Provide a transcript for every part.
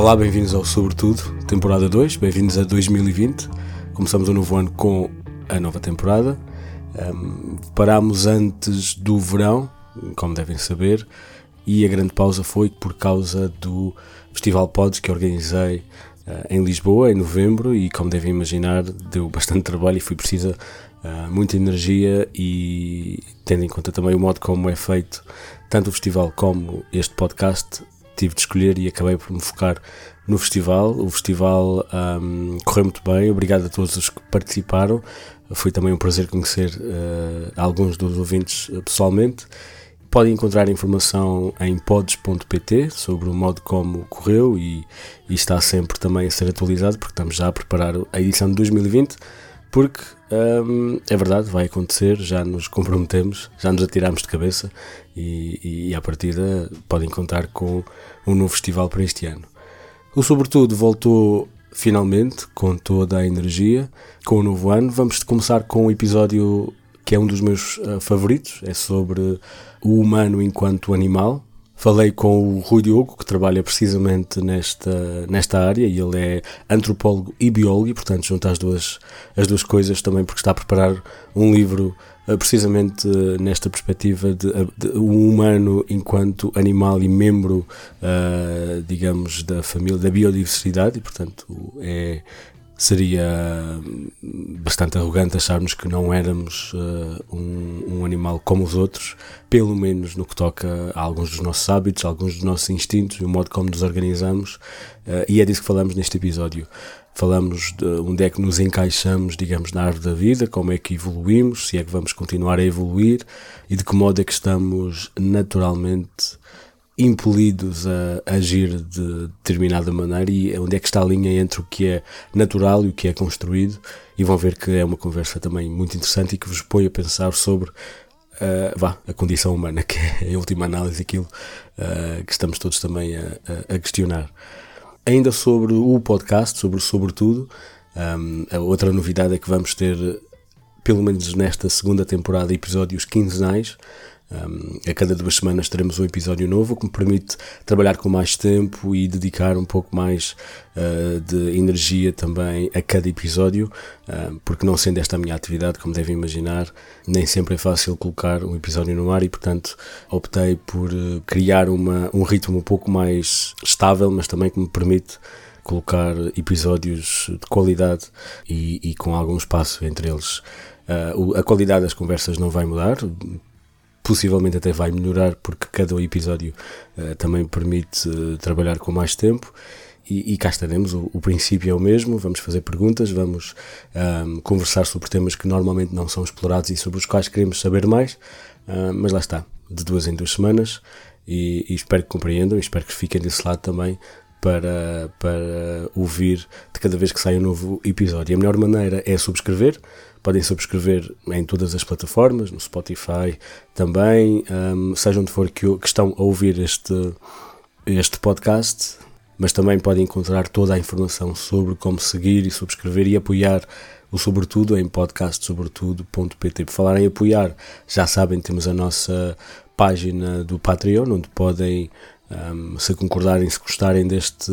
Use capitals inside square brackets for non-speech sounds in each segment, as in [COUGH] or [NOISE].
Olá, bem-vindos ao Sobretudo, temporada 2, bem-vindos a 2020. Começamos o novo ano com a nova temporada. Um, parámos antes do verão, como devem saber, e a grande pausa foi por causa do Festival Pods que organizei uh, em Lisboa em novembro e, como devem imaginar, deu bastante [LAUGHS] trabalho e foi precisa uh, muita energia e, tendo em conta também o modo como é feito tanto o festival como este podcast, tive de escolher e acabei por me focar no festival. O festival um, correu muito bem, obrigado a todos os que participaram. Foi também um prazer conhecer uh, alguns dos ouvintes pessoalmente. Podem encontrar informação em pods.pt sobre o modo como correu e, e, está sempre também a ser atualizado porque estamos já a preparar a edição de 2020 porque hum, é verdade, vai acontecer, já nos comprometemos, já nos atiramos de cabeça e, e à partida podem contar com um novo festival para este ano. O Sobretudo voltou finalmente com toda a energia, com o novo ano. Vamos começar com um episódio que é um dos meus uh, favoritos, é sobre o humano enquanto animal, Falei com o Rui Diogo, que trabalha precisamente nesta, nesta área, e ele é antropólogo e biólogo, e portanto junta as duas, as duas coisas também porque está a preparar um livro uh, precisamente uh, nesta perspectiva de, de, um humano enquanto animal e membro, uh, digamos, da família, da biodiversidade, e portanto é seria bastante arrogante acharmos que não éramos uh, um, um, animal como os outros, pelo menos no que toca a alguns dos nossos hábitos, alguns dos nossos instintos e o modo como nos organizamos, uh, e é disso que falamos neste episódio. Falamos de onde é que nos encaixamos, digamos, na árvore da vida, como é que evoluímos, se é que vamos continuar a evoluir e de que modo é que estamos naturalmente impelidos a agir de determinada maneira e onde é que está a linha entre o que é natural e o que é construído e vão ver que é uma conversa também muito interessante e que vos põe a pensar sobre uh, vá, a condição humana, [LAUGHS] que é em última análise aquilo uh, que estamos todos também a, a, questionar. Ainda sobre o podcast, sobre Sobretudo, um, a outra novidade é que vamos ter, pelo menos nesta segunda temporada, episódios quinzenais, um, a cada duas semanas teremos um episódio novo que me permite trabalhar com mais tempo e dedicar um pouco mais uh, de energia também a cada episódio, uh, porque não sendo esta a minha atividade, como devem imaginar, nem sempre é fácil colocar um episódio no ar e, portanto, optei por uh, criar uma, um ritmo um pouco mais estável, mas também que me permite colocar episódios de qualidade e, e com algum espaço entre eles. Uh, a qualidade das conversas não vai mudar, possivelmente até vai melhorar porque cada episódio uh, também permite uh, trabalhar com mais tempo. E, e cá estaremos, o, o, princípio é o mesmo, vamos fazer perguntas, vamos um, conversar sobre temas que normalmente não são explorados e sobre os quais queremos saber mais, uh, mas lá está, de duas em duas semanas. E, e espero que compreendam e espero que fiquem desse lado também para, para ouvir de cada vez que sai um novo episódio. A melhor maneira é subscrever, podem subscrever em todas as plataformas, no Spotify também, um, seja onde for que, que estão a ouvir este, este podcast, mas também podem encontrar toda a informação sobre como seguir e subscrever e apoiar o Sobretudo em podcastsobretudo.pt. Por falar em apoiar, já sabem, temos a nossa página do Patreon, onde podem um, se concordarem, se gostarem deste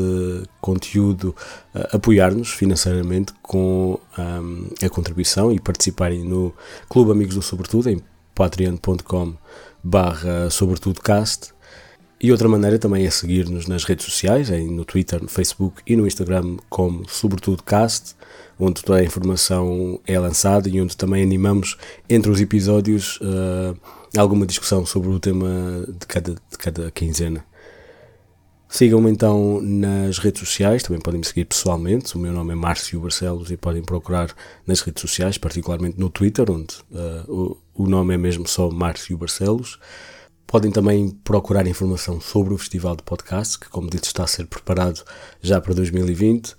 conteúdo, uh, apoiar-nos financeiramente com um, a contribuição e participarem no Clube Amigos do Sobretudo em patreon.com barra sobretudocast e outra maneira também é seguir-nos nas redes sociais, no Twitter, no Facebook e no Instagram como Sobretudocast, onde toda a informação é lançada e onde também animamos entre os episódios uh, alguma discussão sobre o tema de cada, de cada quinzena. Sigam-me então nas redes sociais, também podem me seguir pessoalmente. O meu nome é Márcio Barcelos e podem procurar nas redes sociais, particularmente no Twitter, onde uh, o, o nome é mesmo só Márcio Barcelos. Podem também procurar informação sobre o Festival de Podcast, que, como disse, está a ser preparado já para 2020,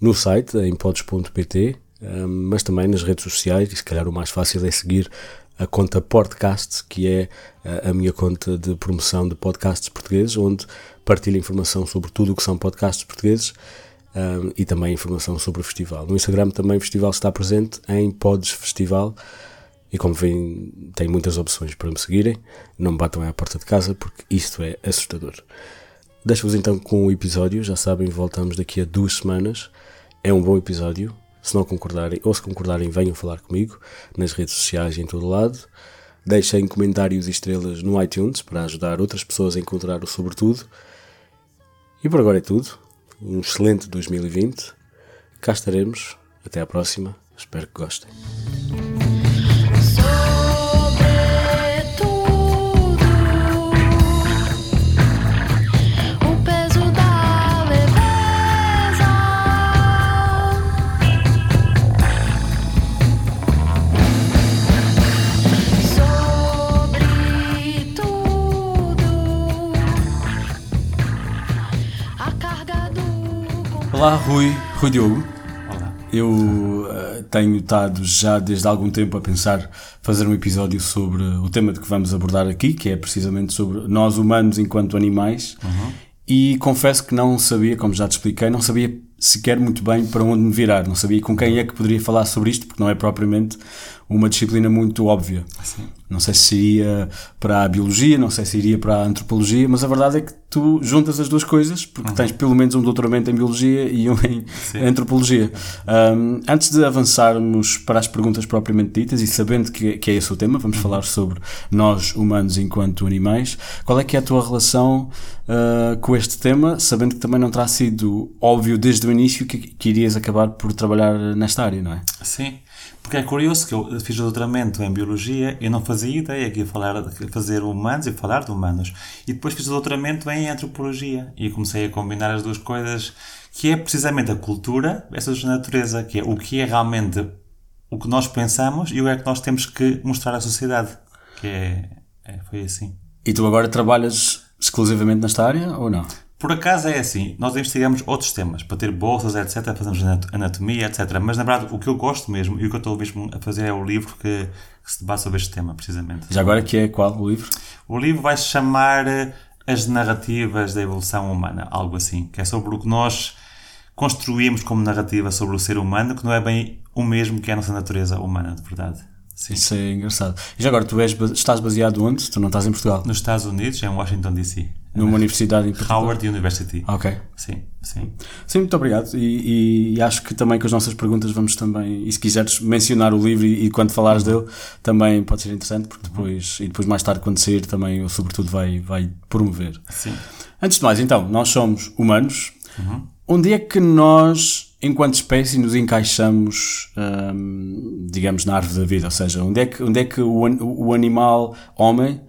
no site, em pods.pt, eh, mas também nas redes sociais, e se calhar o mais fácil é seguir a conta Podcast, que é a minha conta de promoção de podcasts portugueses, onde partilho informação sobre tudo o que são podcasts portugueses um, e também informação sobre o festival. No Instagram também o festival está presente em Pods Festival e como veem tem muitas opções para me seguirem. Não me batam à porta de casa porque isto é assustador. Deixo-vos então com o episódio. Já sabem, voltamos daqui a duas semanas. É um bom episódio. Se não concordarem, ou se concordarem, venham falar comigo nas redes sociais e em todo lado. Deixem comentários e estrelas no iTunes para ajudar outras pessoas a encontrar o Sobretudo. E por agora é tudo. Um excelente 2020. Cá estaremos. Até à próxima. Espero que gostem. Olá, Rui, Rui Diogo. Olá. Eu eh, tenho estado já desde algum tempo a pensar fazer um episódio sobre o tema de que vamos abordar aqui, que é precisamente sobre nós humanos enquanto animais. E confesso que não sabia, como já te expliquei, não sabia sequer muito bem para onde me virar. Não sabia com quem é que poderia falar sobre isto, porque não é propriamente uma disciplina muito óbvia. Não sei se iria para a biologia, não sei se iria para a antropologia, mas a verdade é que tu juntas as duas coisas, porque tens pelo menos um doutoramento em biologia e um em antropologia. Um, antes de avançarmos para as perguntas propriamente ditas, e sabendo que, que é esse o tema, vamos falar sobre nós humanos enquanto animais, qual é que é a tua relação uh, com este tema, sabendo que também não terá sido óbvio desde o início que, que irias acabar por trabalhar nesta área, não é? Sim, porque é curioso que eu fiz o doutoramento em Biologia e não fazia ideia que ia falar, fazer humanos e falar de humanos. E depois fiz o doutoramento em Antropologia e comecei a combinar as duas coisas, que é precisamente a cultura versus a natureza, que é o que é realmente o que nós pensamos e o que é que nós temos que mostrar à sociedade. Que é, é foi assim. E tu agora trabalhas exclusivamente nesta área ou não? Por acaso é assim, nós investigamos outros temas, para ter bolsas, etc., fazemos anat- anatomia, etc. Mas na verdade o que eu gosto mesmo e o que eu estou mesmo a fazer é o livro que, que se debate sobre este tema, precisamente. Já agora que é qual o livro? O livro vai se chamar eh, As Narrativas da Evolução Humana, algo assim, que é sobre o que nós construímos como narrativa sobre o ser humano, que não é bem o mesmo que é a nossa natureza humana, de verdade. Sim. Isso é engraçado. E já agora, tu és, estás baseado onde? Tu não estás em Portugal? Nos Estados Unidos, em Washington, D.C. Numa universidade em Portugal? Howard University. Ok. Sim, sim. Sim, muito obrigado. E, e acho que também com as nossas perguntas vamos também, e se quiseres mencionar o livro e, e quando falares dele, também pode ser interessante, porque depois, e depois mais tarde quando sair também, eu sobretudo vai, vai promover. Sim. Antes de mais, então, nós somos humanos. Onde é que nós, enquanto espécie, nos encaixamos, hum, digamos, na árvore da vida? Ou seja, onde é que, onde é que o, o animal homem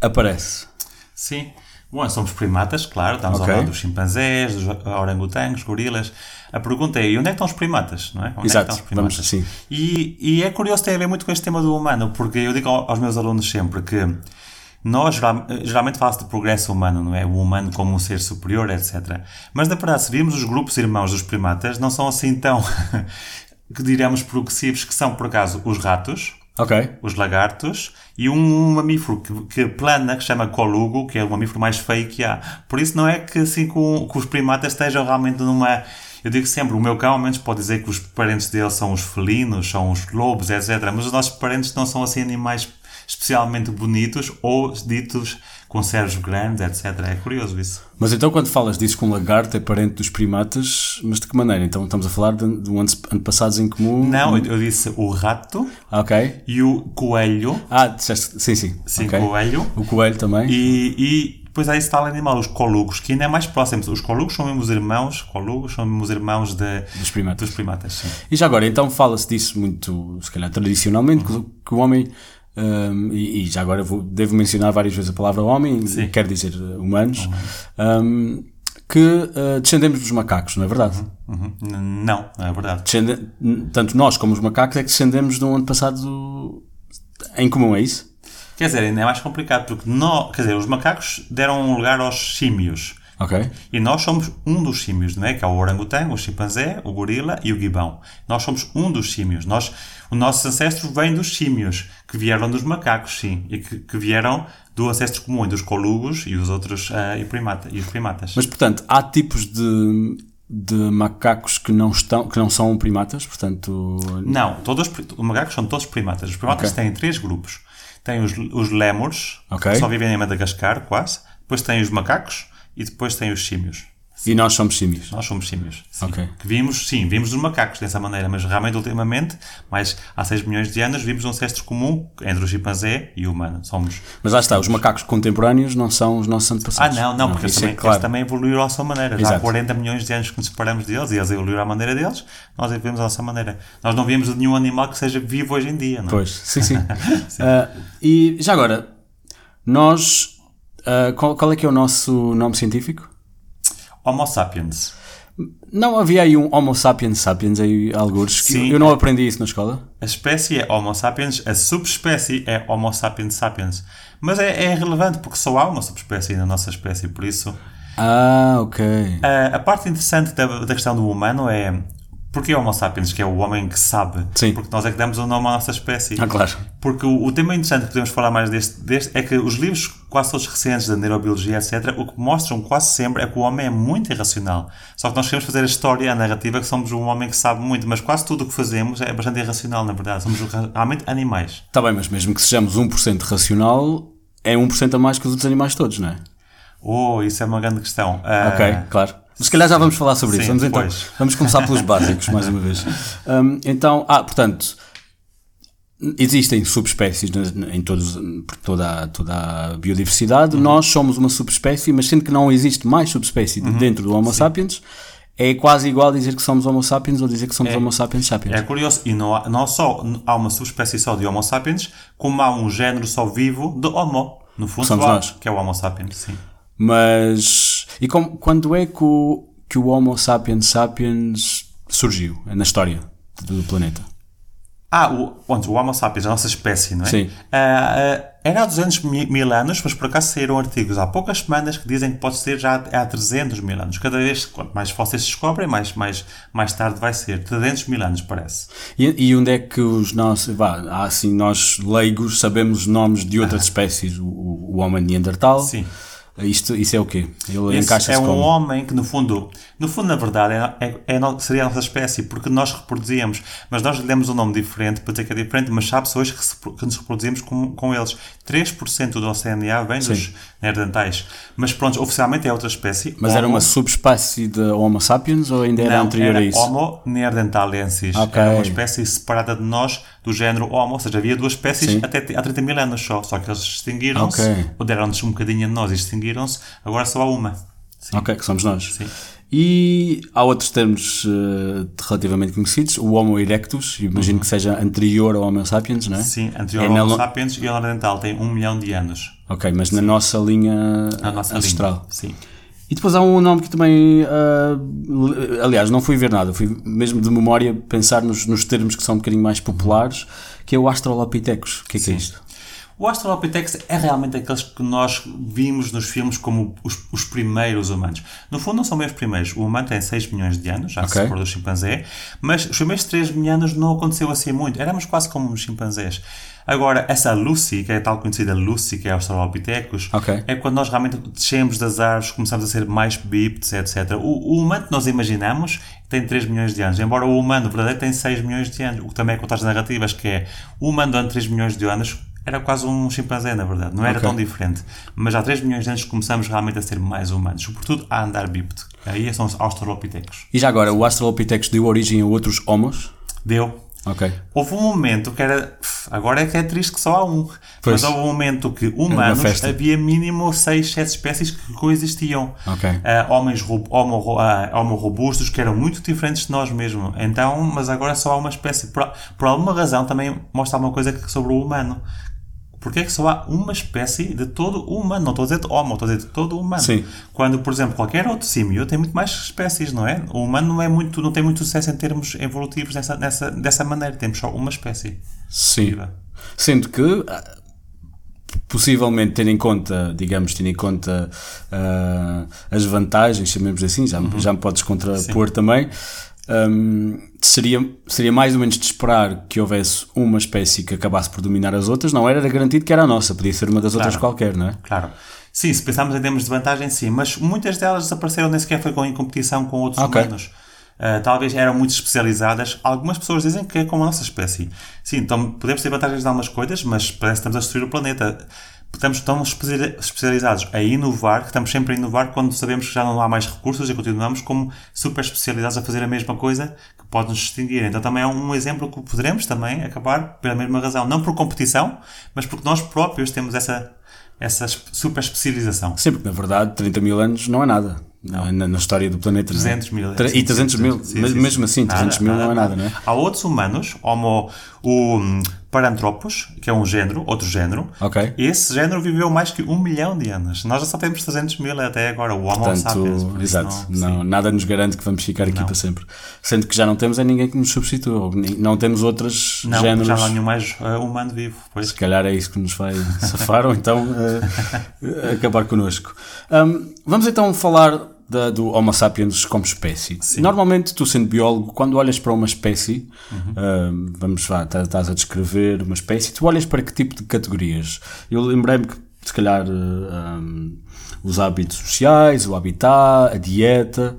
aparece? Sim. Bom, somos primatas, claro, estamos Ok. ao lado dos chimpanzés, dos orangotangos, gorilas. A pergunta é, e onde é que estão os primatas, não é? Onde Exato, é que estão os primatas? vamos assim. E, e é curioso, tem a ver muito com este tema do humano, porque eu digo ao- aos meus alunos sempre que nós, geral- geralmente fala-se de progresso humano, não é? O humano como um ser superior, etc. Mas, na verdade, se virmos os grupos irmãos dos primatas, não são assim tão, [LAUGHS] que diremos, progressivos, que são, por acaso, os ratos, Ok. os lagartos e um mamífero que, que plana, que chama colugo, que é o mamífero mais feio que há. Por isso não é que assim com, os primatas estejam realmente numa... Eu digo sempre, o meu cão ao menos pode dizer que os parentes dele são os felinos, são os lobos, etc. Mas os nossos parentes não são assim animais especialmente bonitos ou ditos com cérebros grandes, etc. É curioso isso. Mas então quando falas disso com um lagarto é parente dos primatas, mas de que maneira? Então estamos a falar de, de um ante- antepassados em comum? Não, eu, disse o rato Ah, Ok. e o coelho. Ah, disseste, sim, sim. Sim, Ok. coelho. O coelho também. E, e depois há esse tal animal, os colugos, que ainda é mais próximo. Os colugos são mesmo os irmãos, colugos são mesmo os irmãos de, Dos primatas. dos primatas. Sim. E já agora, então fala-se disso muito, se calhar tradicionalmente, que, que o homem, hum, e, e já agora vou, devo mencionar várias vezes a palavra homem, Sim. quer dizer uh, humanos, hum, que uh, descendemos dos macacos, não é verdade? Uhum. N- Não, não é verdade. Descende- tanto nós como os macacos é que descendemos de um antepassado em comum, é isso? Quer dizer, ainda é mais complicado, porque nós, quer dizer, os macacos deram um lugar aos símios. Ok. E nós somos um dos símios, não é? Que é o orangotango, o chimpanzé, o gorila e o gibão. Nós somos um dos símios. Nós, os nossos ancestros vêm dos símios, que vieram dos macacos, sim. E que, que vieram do ancestro comum, dos colugos e os outros ah, e, primata, e os primatas. Mas, portanto, há tipos de, de macacos que não, estão, que não são primatas, portanto... Não, todos, os macacos são todos primatas. Os primatas Ok. têm três grupos. Tem os, os lémures, Ok. que só vivem em Madagascar, quase. Depois tem os macacos. E depois tem os símios. E nós somos símios. Nós somos símios. Sim. Que vimos, sim, vimos dos macacos dessa maneira, mas realmente ultimamente, mais há 6 milhões de anos, vimos um ancestro comum entre o chimpanzé e o humano. Somos. Mas lá está, os macacos contemporâneos não são os nossos Ah, antepassados. não, não, porque eles é também, claro. eles também evoluíram à sua maneira. Já há Exato. 40 milhões de anos que nos separamos deles e eles evoluíram à maneira deles, nós evoluímos à nossa maneira. Nós não vimos nenhum animal que seja vivo hoje em dia, não é? Pois, sim, sim. [LAUGHS] Ah, e já agora, nós. Ah, qual, qual é que é o nosso nome científico? Homo sapiens. Não havia aí um Homo sapiens sapiens aí, alguns, Sim. eu não aprendi isso na escola. A espécie é Homo sapiens, a subespécie é Homo sapiens sapiens. Mas é, é relevante porque só há uma subespécie na nossa espécie, por isso. Ah, ok. A, a parte interessante da, da questão do humano é. Porque Homo sapiens, que é o homem que sabe? Sim. Porque nós é que damos o nome à nossa espécie. Ah, claro. Porque o, o tema interessante que podemos falar mais deste, deste é que os livros, quase todos recentes, da neurobiologia, etc., o que mostram quase sempre é que o homem é muito irracional. Só que nós queremos fazer a história, a narrativa, que somos um homem que sabe muito, mas quase tudo o que fazemos é bastante irracional, na verdade. Somos realmente animais. Está bem, mas mesmo que sejamos 1% racional, é 1% a mais que os outros animais todos, não é? Oh, isso é uma grande questão. Ah, Ok, claro. Mas se calhar já vamos falar sobre Sim, isso. Vamos então, depois. vamos começar pelos básicos, mais uma vez. Hum, então, ah, portanto, existem subespécies em todos, por toda, a, toda a biodiversidade. Uhum. Nós somos uma subespécie, mas sendo que não existe mais subespécie Uhum. dentro do Homo sapiens, é quase igual dizer que somos Homo sapiens ou dizer que somos Homo sapiens sapiens. É curioso, e não, há, não só há uma subespécie só de Homo sapiens, como há um género só vivo de Homo. No fundo, Somos há- nós. que é o Homo sapiens, sim. Mas. E como, quando é que o, que o Homo sapiens sapiens surgiu na história do planeta? Ah, o, onde, o Homo sapiens, a nossa espécie, não é? Sim. Ah, ah, era há 200 mi- mil anos, mas por acaso saíram artigos há poucas semanas que dizem que pode ser já há 300 mil anos. Cada vez, quanto mais fósseis se descobrem, mais, mais, mais tarde vai ser. 300 mil anos, parece. E, e onde é que os nossos. Vá, assim, nós leigos sabemos nomes de outras espécies. O, o, o homem neandertal. Sim. Isto, isso é o quê? Ele encaixa-se é um como? homem que, no fundo, no fundo, na verdade, é, é, é seria a nossa espécie, porque nós reproduzíamos, mas nós lhe demos um nome diferente, para dizer que é diferente, mas sabe-se hoje que, que nos reproduzimos com, com eles. 3% do nosso DNA vem dos neandertais. Mas pronto, oficialmente é outra espécie. Mas era Homo- uma subespécie de Homo sapiens ou ainda era não, anterior era a isso? Homo neanderthalensis. Ok. Era uma espécie separada de nós, do género Homo. Ou seja, havia duas espécies Sim. até há 30 mil anos só. Só que eles extinguiram-se, Ok. ou deram-nos um bocadinho a nós e extinguiram-se. Agora só há uma. Sim. Ok, que somos nós. Sim. E há outros termos eh, relativamente conhecidos. O Homo erectus, imagino que seja anterior ao Homo sapiens, não é? Uhum. Sim, anterior É ao na Homo sapiens e o Neandertal tem um milhão de anos. Ok, mas na nossa linha A nossa ancestral. língua. Sim. E depois há um nome que também. li- aliás, não fui ver nada, fui mesmo de memória pensar nos, nos termos que são um bocadinho mais populares, que é o Australopithecus. O que é que é isto? O Australopithecus é realmente aqueles que nós vimos nos filmes como os, os primeiros humanos. No fundo, não são bem os primeiros. O humano tem 6 milhões de anos, já se Ok. separou do chimpanzé, mas os primeiros 3 milhões de anos não aconteceu assim muito. Éramos quase como os chimpanzés. Agora, essa Lucy, que é a tal conhecida Lucy, que é Australopithecus, Ok. é quando nós realmente descemos das árvores, começamos a ser mais bípedes, etc. O, o humano que nós imaginamos tem 3 milhões de anos, embora o humano verdadeiro tem 6 milhões de anos, o que também é contar as narrativas, que é o humano durante 3 milhões de anos era quase um chimpanzé, na verdade. Não era Ok. tão diferente. Mas há 3 milhões de anos começamos realmente a ser mais humanos, sobretudo a andar bípede. Aí são os Australopithecus. E já agora, o Australopithecus deu origem a outros homos? Deu. Houve um momento que era. Agora é que é triste que só há um. Pois. Mas houve um momento que humanos havia mínimo 6, 7 espécies que coexistiam. Ah, homens homo, ro- ah, homo robustos que eram muito diferentes de nós mesmo. Então, mas agora só há uma espécie. Por, por alguma razão também mostra alguma coisa sobre o humano. Porquê é que só há uma espécie de todo o humano? Não estou a dizer de homo, estou a dizer de todo o humano. Sim. Quando, por exemplo, qualquer outro símio tem muito mais espécies, não é? O humano não, é muito, não tem muito sucesso em termos evolutivos nessa, nessa, dessa maneira. Temos só uma espécie. Sim. Sendo que, ah, possivelmente, tendo em conta, digamos, tendo em conta ah, as vantagens, chamemos assim, já, Uhum. já me podes contrapor também, hum, seria, seria mais ou menos de esperar que houvesse uma espécie que acabasse por dominar as outras, não era garantido que era a nossa, podia ser uma das outras Claro. qualquer, não é? Claro. Sim, se pensarmos em termos de vantagem, sim, mas muitas delas desapareceram nem sequer foi em competição com outros Ok. humanos. Ah, talvez eram muito especializadas. Algumas pessoas dizem que é como a nossa espécie. Sim, então podemos ter vantagens em algumas coisas, mas parece que estamos a destruir o planeta. Estamos tão especia- especializados a inovar, que estamos sempre a inovar quando sabemos que já não há mais recursos e continuamos como super especializados a fazer a mesma coisa que pode nos distinguir. Então também é um exemplo que poderemos também acabar pela mesma razão. Não por competição, mas porque nós próprios temos essa, essa es- super especialização. Sim, porque na verdade 30 mil anos não é nada. Na, na história do planeta. não é? 300 mil. Tre- E 300 mil, Sim, sim, mesmo sim. assim, 300 mil não é nada, não é? Há outros humanos, homo, o Paranthropus, que é um género, outro género. Ok. Esse género viveu mais que um milhão de anos. Nós já só temos 300 mil até agora, o Homo sapiens. Portanto, por isso exato, não- não, nada nos garante que vamos ficar aqui Não. para sempre. Sendo que já não temos é ninguém que nos substitua, não temos outros Não, géneros. já não há nenhum mais eh, humano vivo. Pois. Se calhar é isso que nos vai safar, ou então eh, [LAUGHS] acabar connosco. Hum, vamos então falar da- do Homo sapiens como espécie. Normalmente, tu sendo biólogo, quando olhas para uma espécie, hum, vamos lá, tá- estás a descrever uma espécie, tu olhas para que tipo de categorias? Eu lembrei-me que, se calhar, eh, hum, os hábitos sociais, o habitat, a dieta,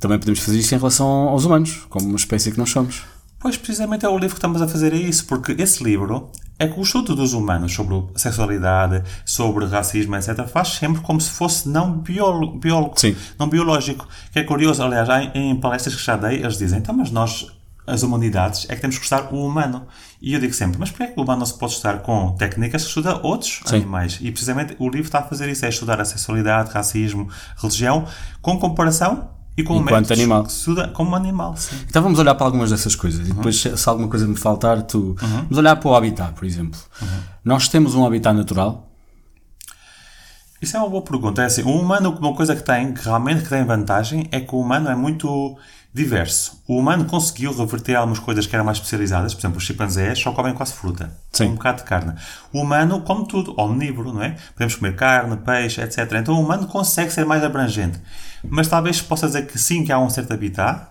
também podemos fazer isso em relação aos humanos, como uma espécie que nós somos. Pois, precisamente é o livro que estamos a fazer é isso, porque esse livro é que o estudo dos humanos sobre sexualidade, sobre racismo, etc., faz sempre como se fosse não biólogo, biólogo Sim. não biológico. Que é curioso, aliás, em, em palestras que já dei, eles dizem, então, mas nós, as humanidades, é que temos que estudar o humano. E eu digo sempre, mas porquê é que o humano não se pode estudar com técnicas que estuda outros Sim. animais? E precisamente o livro está a fazer isso, é estudar a sexualidade, racismo, religião, com comparação e com Enquanto animal. estuda como animal, sim. Então vamos olhar para algumas dessas coisas e depois, se alguma coisa me faltar, tu. Vamos olhar para o habitat, por exemplo. Nós temos um habitat natural. Isso é uma boa pergunta. É assim, o humano, uma coisa que tem, que realmente que tem vantagem, é que o humano é muito diverso. O humano conseguiu reverter algumas coisas que eram mais especializadas. Por exemplo, os chimpanzés só comem quase fruta. Sim. Um bocado de carne. O humano come tudo, omnívoro, não é? Podemos comer carne, peixe, etc. Então o humano consegue ser mais abrangente. Mas talvez possa dizer que sim, que há um certo habitat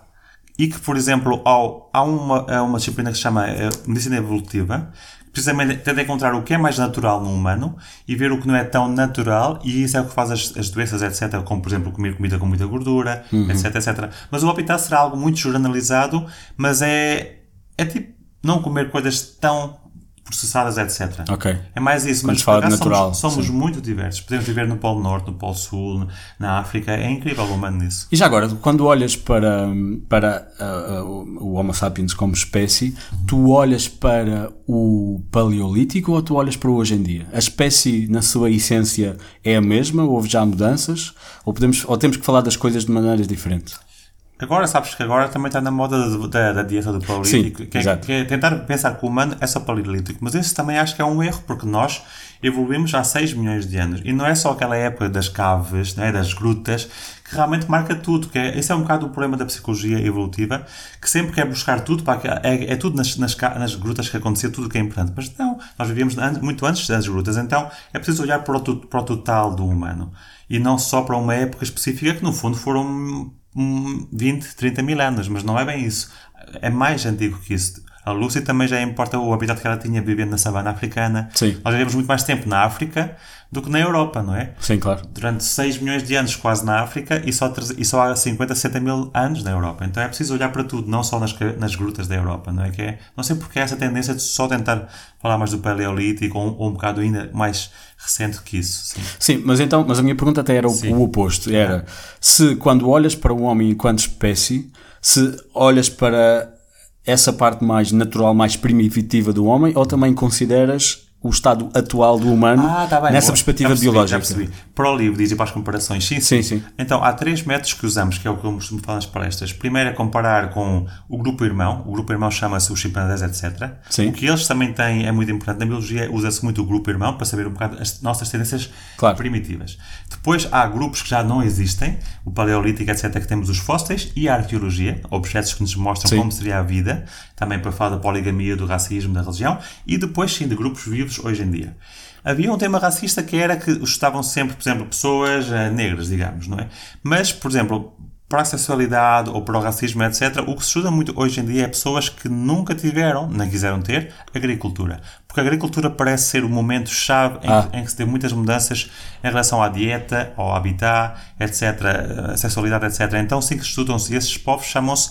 e que, por exemplo, ao, há uma, uma disciplina que se chama eh, medicina evolutiva, precisamente tenta encontrar o que é mais natural no humano e ver o que não é tão natural, e isso é o que faz as, as doenças, etc., como, por exemplo, comer comida com muita gordura, etc, etc. Mas o habitat será algo muito jornalizado, mas é, é tipo não comer coisas tão processadas, etc. Ok. É mais isso, Quando mas fala de natural, somos, somos muito diversos. Podemos viver no Polo Norte, no Polo Sul, na África. É incrível o humano nisso. E já agora, quando olhas para, para ah, ah, o Homo sapiens como espécie, tu olhas para o Paleolítico ou tu olhas para o hoje em dia? A espécie, na sua essência, é a mesma? Houve já mudanças? Ou, podemos, ou temos que falar das coisas de maneiras diferentes? Agora, sabes que agora também está na moda da, da, da dieta do paleolítico, Sim, que, é, que é tentar pensar que o humano é só paleolítico. Mas isso também acho que é um erro, porque nós evoluímos há 6 milhões de anos. E não é só aquela época das caves, não é, das grutas, que realmente marca tudo. Que é, esse é um bocado o problema da psicologia evolutiva, que sempre quer buscar tudo, para que, é, é tudo nas, nas, nas grutas que acontecia, tudo que é importante. Mas não, nós vivíamos muito antes das grutas. Então é preciso olhar para o, para o total do humano. E não só para uma época específica, que no fundo foram 20, 30 mil anos, mas não é bem isso. É mais antigo que isso. A Lucy também já importa o habitat que ela tinha vivendo na savana africana. Sim. Nós vivemos muito mais tempo na África do que na Europa, não é? Sim, claro. Durante 6 milhões de anos quase na África e só, e só há 50, 60 mil anos na Europa. Então é preciso olhar para tudo, não só nas, nas grutas da Europa, não é? Que é não sei porque há essa tendência de só tentar falar mais do Paleolítico ou, ou um bocado ainda mais recente que isso. Sim. Sim, mas então, mas a minha pergunta até era o, o oposto. Era se quando olhas para o homem enquanto espécie, se olhas para essa parte mais natural, mais primitiva do homem, ou também consideras o estado atual do humano Ah, tá bem. nessa boa. perspectiva Já percebi, biológica? Já percebi. Para o livro diz e para as comparações, sim, Sim, sim. Então, há três métodos que usamos, que é o que eu costumo falar nas palestras. Primeiro é comparar com o grupo irmão. O grupo irmão chama-se os chimpanzés, etc. Sim. O que eles também têm é muito importante. Na biologia usa-se muito o grupo irmão para saber um bocado as nossas tendências Claro. primitivas. Depois há grupos que já não existem, o paleolítico, etc., que temos os fósseis e a arqueologia, objetos que nos mostram Sim. como seria a vida, também para falar da poligamia, do racismo, da religião, e depois sim de grupos vivos hoje em dia. Havia um tema racista que era que estavam sempre, por exemplo, pessoas eh, negras, digamos, não é? Mas, por exemplo, para a sexualidade ou para o racismo, etc., o que se estuda muito hoje em dia é pessoas que nunca tiveram, nem quiseram ter, agricultura. Porque a agricultura parece ser o momento-chave em, Ah. em que se tem muitas mudanças em relação à dieta, ao habitat, etc., a sexualidade, etc. Então, sim que estudam-se. Esses povos chamam-se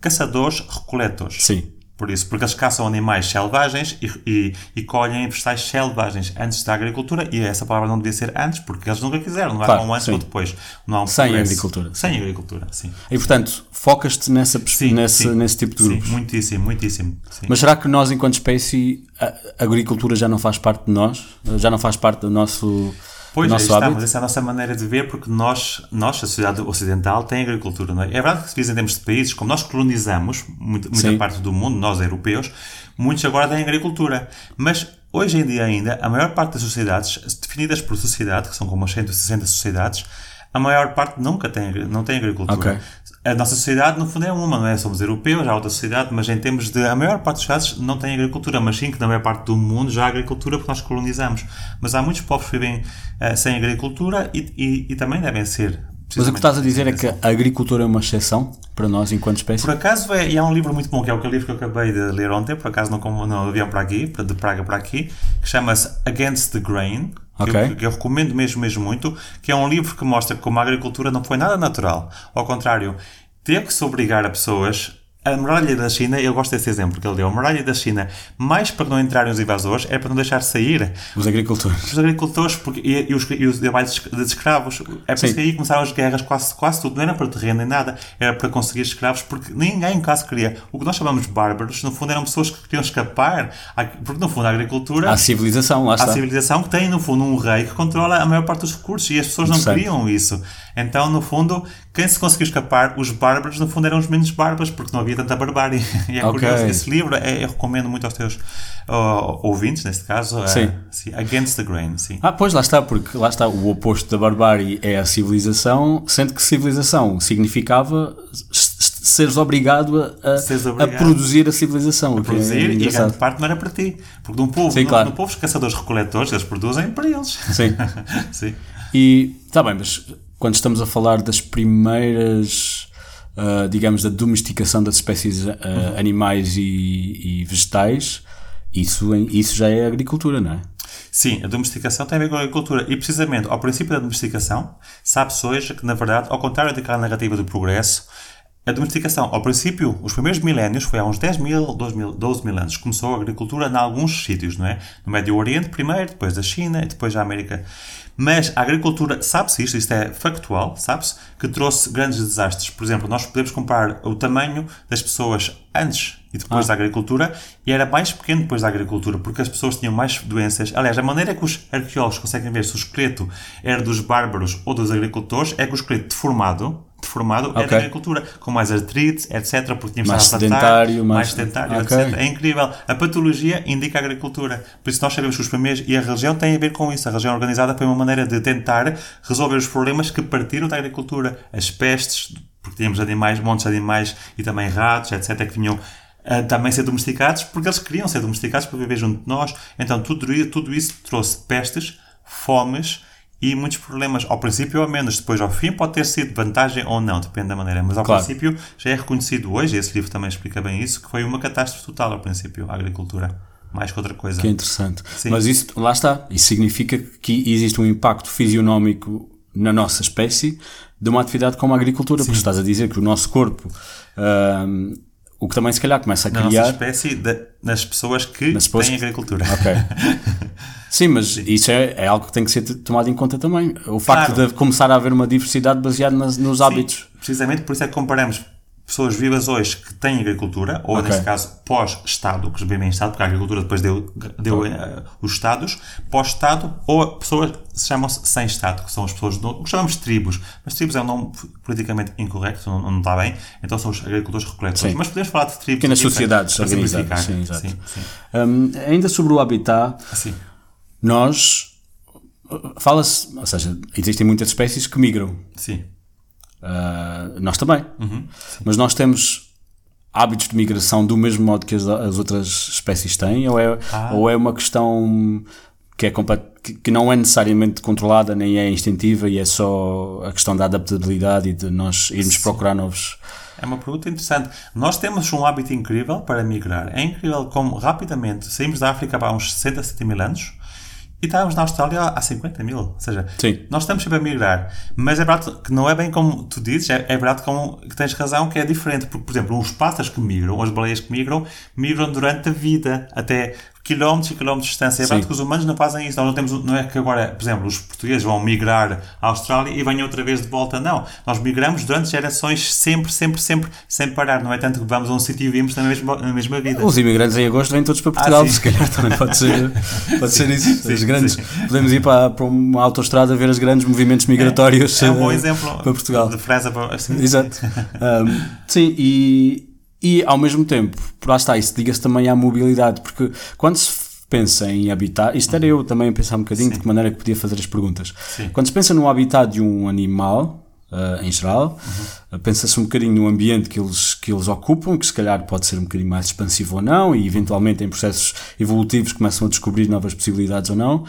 caçadores-recoletores. Sim. Por isso, porque eles caçam animais selvagens e, e, e colhem vegetais selvagens antes da agricultura, e essa palavra não devia ser antes, porque eles nunca quiseram, não há Claro, um antes sim. ou depois. Não há um Sem progresso. agricultura. Sem agricultura, sim. E portanto, focas-te nessa, Sim, nesse, sim. nesse tipo de Sim, grupos. muitíssimo, muitíssimo. Sim. Mas será que nós, enquanto espécie, a agricultura já não faz parte de nós? Já não faz parte do nosso, Pois, aí nosso hábito? mas essa é a nossa maneira de ver, porque nós, nós a sociedade ocidental, tem agricultura, não é? É verdade que se diz em termos de países, como nós colonizamos muita, muita Sim. parte do mundo, nós europeus, muitos agora têm agricultura. Mas, hoje em dia ainda, a maior parte das sociedades, definidas por sociedade, que são como as 160 sociedades, a maior parte nunca tem, não tem agricultura. Ok. A nossa sociedade, no fundo, é uma, não é? Somos europeus, há outra sociedade, mas em termos de. A maior parte das sociedades não tem agricultura, mas sim que na maior parte do mundo já há agricultura porque nós colonizamos. Mas há muitos povos que vivem eh, sem agricultura e, e, e também devem ser. Mas o que estás a dizer é que a agricultura é uma exceção para nós, enquanto espécie? Por acaso, é, e há um livro muito bom, que é o livro que eu acabei de ler ontem, por acaso não, como- não avião para aqui, de Praga para aqui, que chama-se Against the Grain, que, Ok. eu, que eu recomendo mesmo, mesmo muito, que é um livro que mostra como a agricultura não foi nada natural. Ao contrário, teve que se obrigar a pessoas. A muralha da China, eu gosto desse exemplo que ele deu. A muralha da China, mais para não entrarem os invasores, é para não deixar sair Os agricultores. os agricultores porque, e, e os, e os trabalhos de escravos. É por isso que aí começaram as guerras, quase, quase tudo. Não era para terreno nem nada, era para conseguir escravos, porque ninguém casa queria. O que nós chamamos de bárbaros, no fundo, eram pessoas que queriam escapar, à- porque no fundo a agricultura. Há civilização, lá está. civilização que tem, no fundo, um rei que controla a maior parte dos recursos e as pessoas não queriam isso. Então, no fundo, quem se conseguiu escapar, os bárbaros, no fundo, eram os menos bárbaros, porque não havia tanta barbárie. [LAUGHS] E é Ok. curioso. Esse livro é, eu recomendo muito aos teus ó, ouvintes, neste caso. Sim. eh, sim, Against the Grain, sim. Ah, pois lá está, porque lá está, o oposto da barbárie é a civilização, sendo que civilização significava seres obrigado a, a, Seres a obrigado. produzir a civilização. o que é produzir e grande parte não era para ti. Porque de um povo, Sim, no, claro. no povo, os caçadores-recoletores, eles produzem para eles. Sim. [LAUGHS] Sim. E está bem, mas quando estamos a falar das primeiras, ah, digamos, da domesticação das espécies ah, Uhum. animais e, e vegetais, isso, isso já é agricultura, não é? Sim, a domesticação tem a ver com a agricultura. E precisamente ao princípio da domesticação, sabe-se hoje que, na verdade, ao contrário daquela narrativa do progresso, a domesticação, ao princípio, os primeiros milénios, foi há uns 10 mil, 12 mil, 12 mil anos, começou a agricultura em alguns sítios, não é? No Médio Oriente primeiro, depois da China e depois da América. Mas a agricultura, sabe-se isto, isto é factual, sabe-se, que trouxe grandes desastres. Por exemplo, nós podemos comparar o tamanho das pessoas antes e depois da agricultura e era mais pequeno depois da agricultura, porque as pessoas tinham mais doenças. Aliás, a maneira que os arqueólogos conseguem ver se o esqueleto era dos bárbaros ou dos agricultores é que o esqueleto deformado, deformado é Ok. da agricultura, com mais artrite, etc. Porque tínhamos Mais sedentário, mais- mais sedentário, Ok. etc. É incrível. A patologia indica a agricultura. Por isso nós sabemos que os primeiros. E a religião tem a ver com isso. A religião organizada foi uma maneira de tentar resolver os problemas que partiram da agricultura. As pestes, porque tínhamos animais, montes de animais e também ratos, etc., que vinham a também ser domesticados, porque eles queriam ser domesticados para viver junto de nós. Então tudo, tudo isso trouxe pestes, fomes e muitos problemas. Ao princípio, ao menos, depois ao fim, pode ter sido vantagem ou não, depende da maneira. Mas ao Claro. princípio já é reconhecido hoje, esse livro também explica bem isso, que foi uma catástrofe total ao princípio, a agricultura. Mais que outra coisa. Que é interessante. Sim. Mas isso, lá está, isso significa que existe um impacto fisionómico na nossa espécie de uma atividade como a agricultura, porque estás a dizer que o nosso corpo, ahm, o que também se calhar começa a Na nossa criar. espécie, de- nas pessoas que Nas pessoas têm agricultura. Ok. [LAUGHS] Sim, mas isso é, é algo que tem que ser tomado em conta também. O facto Claro. de começar a haver uma diversidade baseada nas- nos Sim, hábitos. precisamente por isso é que comparamos pessoas vivas hoje que têm agricultura, ou Ok. neste caso pós-Estado, que vivem em Estado, porque a agricultura depois deu, deu eh, os Estados, pós-Estado, ou pessoas que se chamam-se sem Estado, que são as pessoas, do, o que chamamos de tribos. Mas tribos é um nome politicamente incorreto, não, não está bem, então são os agricultores recoletores. Mas podemos falar de tribos. Pequenas sociedades organizadas. Sim, exato. Sim, sim. Hum, ainda sobre o habitat, Assim. nós. Fala-se, ou seja, existem muitas espécies que migram. Sim. Ah, nós também. Uhum. Mas nós temos hábitos de migração do mesmo modo que as, as outras espécies têm? Ou é, Ah. ou é uma questão que, é que, não é necessariamente controlada, nem é instintiva e é só a questão da adaptabilidade e de nós irmos procurar novos. É uma pergunta interessante. Nós temos um hábito incrível para migrar. É incrível como rapidamente saímos da África há uns 60, 70 mil anos E estávamos na Austrália há 50 mil. Ou seja, Sim. nós estamos sempre a migrar. Mas é verdade que não é bem como tu dizes, é, é verdade como, que tens razão que é diferente. Porque, por exemplo, os pássaros que migram, as baleias que migram, migram durante a vida, até quilómetros e quilómetros de distância. É verdade que os humanos não fazem isso. Nós não temos, não é que agora, por exemplo, os portugueses vão migrar à Austrália e venham outra vez de volta. Não. Nós migramos durante gerações sempre, sempre, sempre, sem parar. Não é tanto que vamos a um sítio e vimos na mesma, na mesma vida. Os imigrantes em agosto vêm todos para Portugal, Ah, se calhar também pode ser, [LAUGHS] pode ser isso. Sim, As grandes, sim. podemos ir para, para uma autoestrada ver os grandes movimentos migratórios É um bom eh, exemplo para Portugal. de fresa para assim. Exato. [LAUGHS] Um, sim, e, e ao mesmo tempo, por lá está, isso liga-se também à mobilidade, porque quando se pensa em habitat, isto era eu também a pensar um bocadinho de que maneira que podia fazer as perguntas. Sim. Quando se pensa no habitat de um animal, uh, em geral, uh, pensa-se um bocadinho no ambiente que eles, que eles ocupam, que se calhar pode ser um bocadinho mais expansivo ou não, e eventualmente em processos evolutivos começam a descobrir novas possibilidades ou não.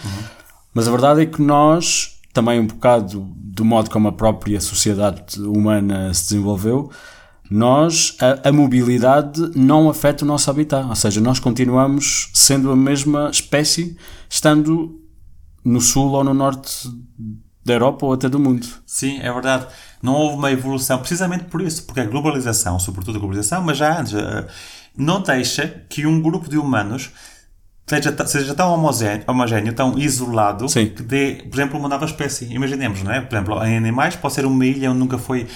Mas a verdade é que nós, também um bocado do modo como a própria sociedade humana se desenvolveu, nós, a, a mobilidade não afeta o nosso habitat. Ou seja, nós continuamos sendo a mesma espécie, estando no sul ou no norte da Europa ou até do mundo. Sim, é verdade. Não houve uma evolução precisamente por isso, porque a globalização, sobretudo a globalização, mas já antes, eh, não deixa que um grupo de humanos seja, seja tão homogéneo, homogéneo, tão isolado, Sim. que dê, por exemplo, uma nova espécie. Imaginemos, não é? Por exemplo, em animais pode ser uma ilha onde nunca foi,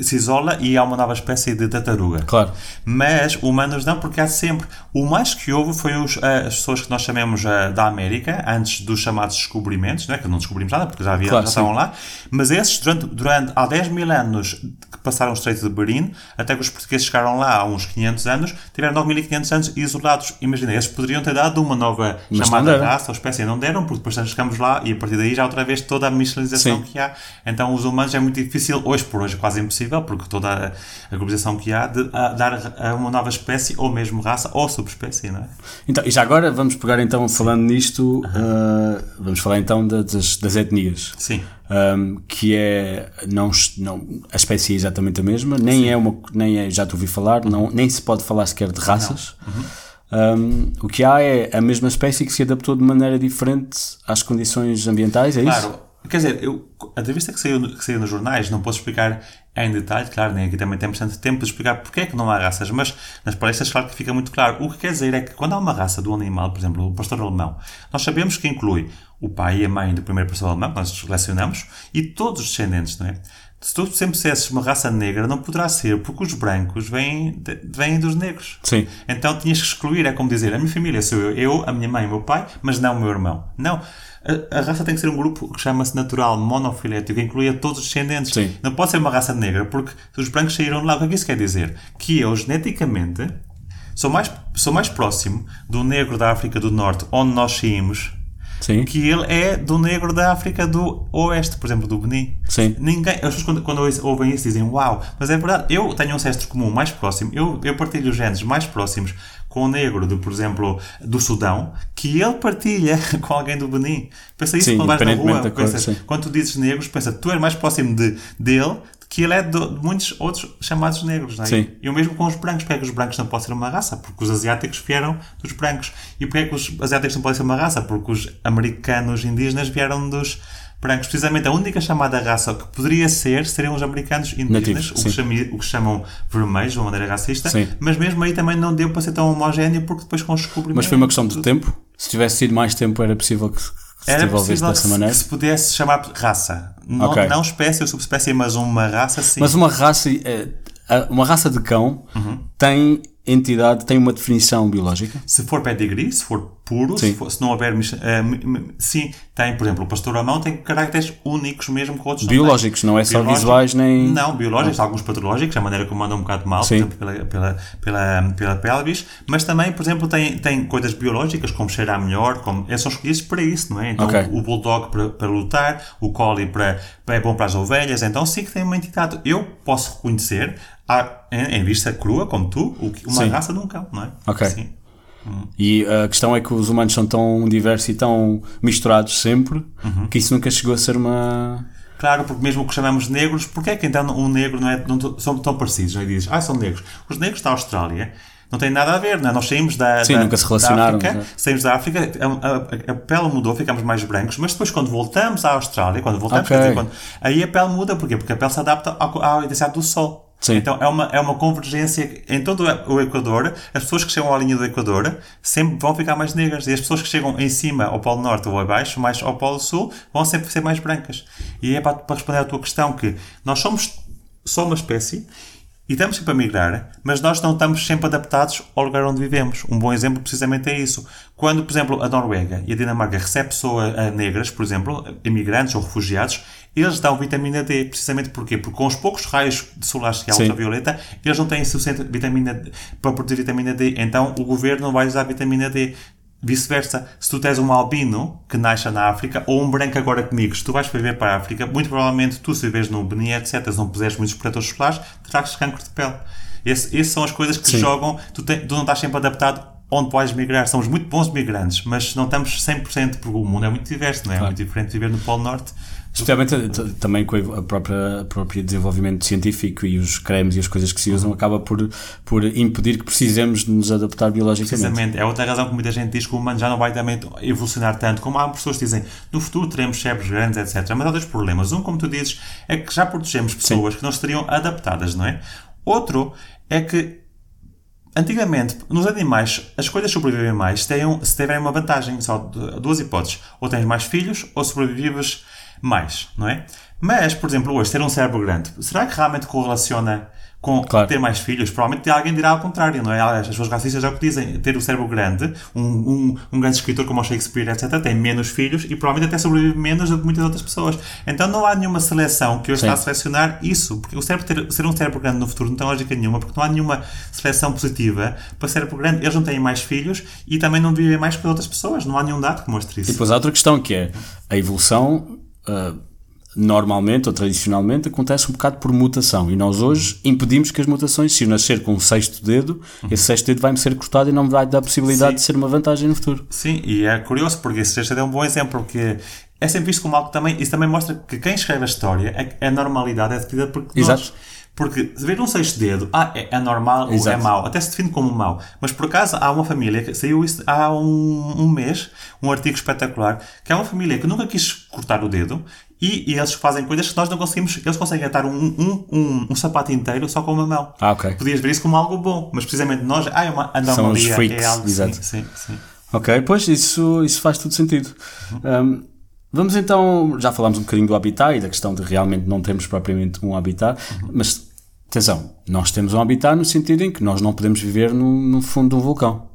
se isola e há uma nova espécie de tartaruga. Claro. Mas humanos não, porque há sempre. O mais que houve foi os, eh, as pessoas que nós chamamos eh, da América, antes dos chamados descobrimentos, não é? que não descobrimos nada, porque já, havia, Claro, já estavam lá. Mas esses, durante, durante há 10 mil anos que passaram o Estreito de Bering, até que os portugueses chegaram lá há uns 500 anos, tiveram 9.500 anos isolados. Imagina, eles poderiam ter dado uma nova Mas chamada raça ou espécie. Não deram, porque depois chegamos lá e a partir daí já outra vez toda a michelinização Sim. que há. Então os humanos é muito difícil, hoje por hoje quase impossível, porque toda a, globalização que há, de a, dar a uma nova espécie, ou mesmo raça, ou subespécie, não é? Então, e já agora vamos pegar então, falando nisto, uh, vamos falar então da- das, das etnias. Sim. Um, que é não, não a espécie é exatamente a mesma nem é uma nem é já te ouvi falar não nem se pode falar sequer de raças Um, o que há é a mesma espécie que se adaptou de maneira diferente às condições ambientais é isso Claro, quer dizer, eu, a entrevista que saiu, que saiu nos jornais não posso explicar em detalhe, claro, nem aqui também temos tanto tempo de explicar porque é que não há raças, mas nas palestras, claro que fica muito claro. O que quer dizer é que quando há uma raça do animal, por exemplo, o pastor alemão, nós sabemos que inclui o pai e a mãe do primeiro pastor alemão, que nós selecionamos, e todos os descendentes, não é? Se tu sempre dissesses uma raça negra, não poderá ser, porque os brancos vêm, de- vêm dos negros. Sim. Então tinhas que excluir, é como dizer, a minha família sou eu, eu, a minha mãe e o meu pai, mas não o meu irmão. Não. A, a raça tem que ser um grupo que chama-se natural, monofilético, que inclui a todos os descendentes. Sim. Não pode ser uma raça negra, porque os brancos saíram de lá. O que é que isso quer dizer? Que eu, geneticamente, sou mais, sou mais próximo do negro da África do Norte, onde nós saímos, sim que ele é do negro da África do Oeste, por exemplo, do Benin. Sim. Ninguém, as pessoas quando, quando ouvem isso dizem uau, mas é verdade, eu tenho um ancestro comum mais próximo, eu, eu partilho os genes mais próximos com o negro, de, por exemplo, do Sudão, que ele partilha [LAUGHS] com alguém do Benin. Pensa isso Sim, quando vais na rua, da cor, quando tu dizes negros, pensa, tu és mais próximo de, dele que ele é de, muitos outros chamados negros. Não é? Sim. E o mesmo com os brancos. Porque é que os brancos não podem ser uma raça? Porque os asiáticos vieram dos brancos. E porque é que os asiáticos não podem ser uma raça? Porque os americanos indígenas vieram dos brancos. Precisamente a única chamada raça que poderia ser seriam os americanos indígenas, Nativos, o, que chami- o que chamam vermelhos de uma maneira racista. Sim. Mas mesmo aí também não deu para ser tão homogéneo porque depois com os descobrimentos. mas foi uma questão de tempo se tivesse sido mais tempo era possível que, Era possível que maneira se pudesse chamar raça. Não, Ok. não espécie ou subespécie, mas uma raça sim. mas uma raça eh, uma raça de cão Uhum. tem entidade tem uma definição biológica Se for pedigree, se for puro, Sim. se, for- se não houver. mi- sim, tem, por exemplo, o pastor alemão tem caracteres únicos mesmo que outros não biológicos têm. não é só Biológico- visuais nem Não, biológicos, alguns patológicos, a maneira como andam um bocado mal, por Sim. exemplo, pela, pela, pela, pela pelvis, mas também, por exemplo, tem, tem coisas biológicas, como cheirar melhor, como, eles são escolhidos para isso, não é? Então, Ok. o bulldog para, para lutar, o collie para, para- é bom para as ovelhas, então sim que tem uma entidade. Eu posso reconhecer, em, em vista crua, como tu, o que- uma Sim. raça de um cão, não é? Ok. Sim. E a questão é que os humanos são tão diversos e tão misturados sempre Uhum. que isso nunca chegou a ser uma. Claro, porque mesmo o que chamamos de negros, porque é que então um negro não é, não são tão parecidos? É? Dizes, ah, são negros. Os negros da Austrália Não tem nada a ver, não é? Nós saímos da, Sim, da, nunca se da relacionaram, África, né? saímos da África, a, a- a pele mudou, ficamos mais brancos, mas depois quando voltamos à Austrália, quando voltamos, Ok. quer dizer, quando- aí a pele muda, porquê? Porque a pele se adapta ao- à intensidade do sol. Sim. Então é uma, é uma convergência em todo o Equador. As pessoas que chegam à linha do Equador sempre vão ficar mais negras. E as pessoas que chegam em cima, ao Polo Norte ou abaixo, mais ao Polo Sul, vão sempre ser mais brancas. E é para, para responder à tua questão que nós somos só uma espécie e estamos sempre a migrar, mas nós não estamos sempre adaptados ao lugar onde vivemos. Um bom exemplo precisamente é isso. Quando, por exemplo, a Noruega e a Dinamarca recebem pessoas eh, negras, por exemplo, imigrantes ou refugiados, eles dão vitamina D. Precisamente porquê? Porque com os poucos raios solares que há ultravioleta, eles não têm suficiente vitamina D para produzir vitamina D. Então o governo não vai usar vitamina D. Vice-versa, se tu tens um albino que nasce na África, ou um branco agora comigo, se tu vais viver para a África, muito provavelmente tu, se viveres no Benin, etc., se não puseres muitos protetores solares, terás cancro de pele. Esse, essas são as coisas que te Sim. jogam, tu, te- tu não estás sempre adaptado onde vais migrar. Somos muito bons migrantes, mas não estamos 100% porque o mundo é muito diverso, não é? É muito diferente viver no Polo Norte. Especialmente t- também com a própria, a própria desenvolvimento científico e os cremes e as coisas que se usam, acaba por, por impedir que precisemos de nos adaptar biologicamente. Precisamente, é outra razão que muita gente diz que o humano já não vai também evolucionar tanto, como há pessoas que dizem no futuro teremos cérebros grandes, etc. Mas há dois problemas. Um, como tu dizes, é que já protegemos pessoas que não estariam adaptadas, não é? Outro é que Antigamente, nos animais, as coisas sobrevivem mais se se tiverem uma vantagem. Só du- duas hipóteses. Ou tens mais filhos, ou sobrevives mais, não é? Mas, por exemplo, hoje, ter um cérebro grande, será que realmente correlaciona com Claro. ter mais filhos? Provavelmente alguém dirá ao contrário, não é? As pessoas racistas já o que dizem. Ter o cérebro grande, um, um, um grande escritor como o Shakespeare, etc., tem menos filhos e provavelmente até sobrevive menos do que muitas outras pessoas. Então não há nenhuma seleção que hoje Sim. está a selecionar isso. Porque o cérebro ter, ser um cérebro grande no futuro não tem lógica nenhuma, porque não há nenhuma seleção positiva para cérebro grande. Eles não têm mais filhos e também não vivem mais que as outras pessoas. Não há nenhum dado que mostre E isso. depois há outra questão que é a evolução. ah, normalmente ou tradicionalmente acontece um bocado por mutação e nós hoje impedimos que as mutações, se eu nascer com um sexto dedo, esse sexto dedo vai-me ser cortado e não me vai dar a possibilidade Sim. de ser uma vantagem no futuro. Sim, e é curioso porque esse texto é um bom exemplo, porque é sempre visto como algo que também. Isso também mostra que quem escreve a história, a, a normalidade é definida por nós. Exato. Porque se ver um sexto dedo, ah, é, é normal ou é Exato. mau, até se define como mau. Mas por acaso há uma família que saiu isso há um, um mês, um artigo espetacular, que é uma família que nunca quis cortar o dedo e, e eles fazem coisas que nós não conseguimos. Eles conseguem atar um, um, um, um sapato inteiro só com uma mão. Ah, ok. Podias ver isso como algo bom, mas precisamente nós, ah, é uma São os anomalia, freaks, é algo exato. Sim, sim, sim. Ok, pois isso, isso faz todo sentido. Um, vamos então, já falámos um bocadinho do habitat e da questão de realmente não termos propriamente um habitat, mas atenção, nós temos um habitat no sentido em que nós não podemos viver no, no fundo de um vulcão,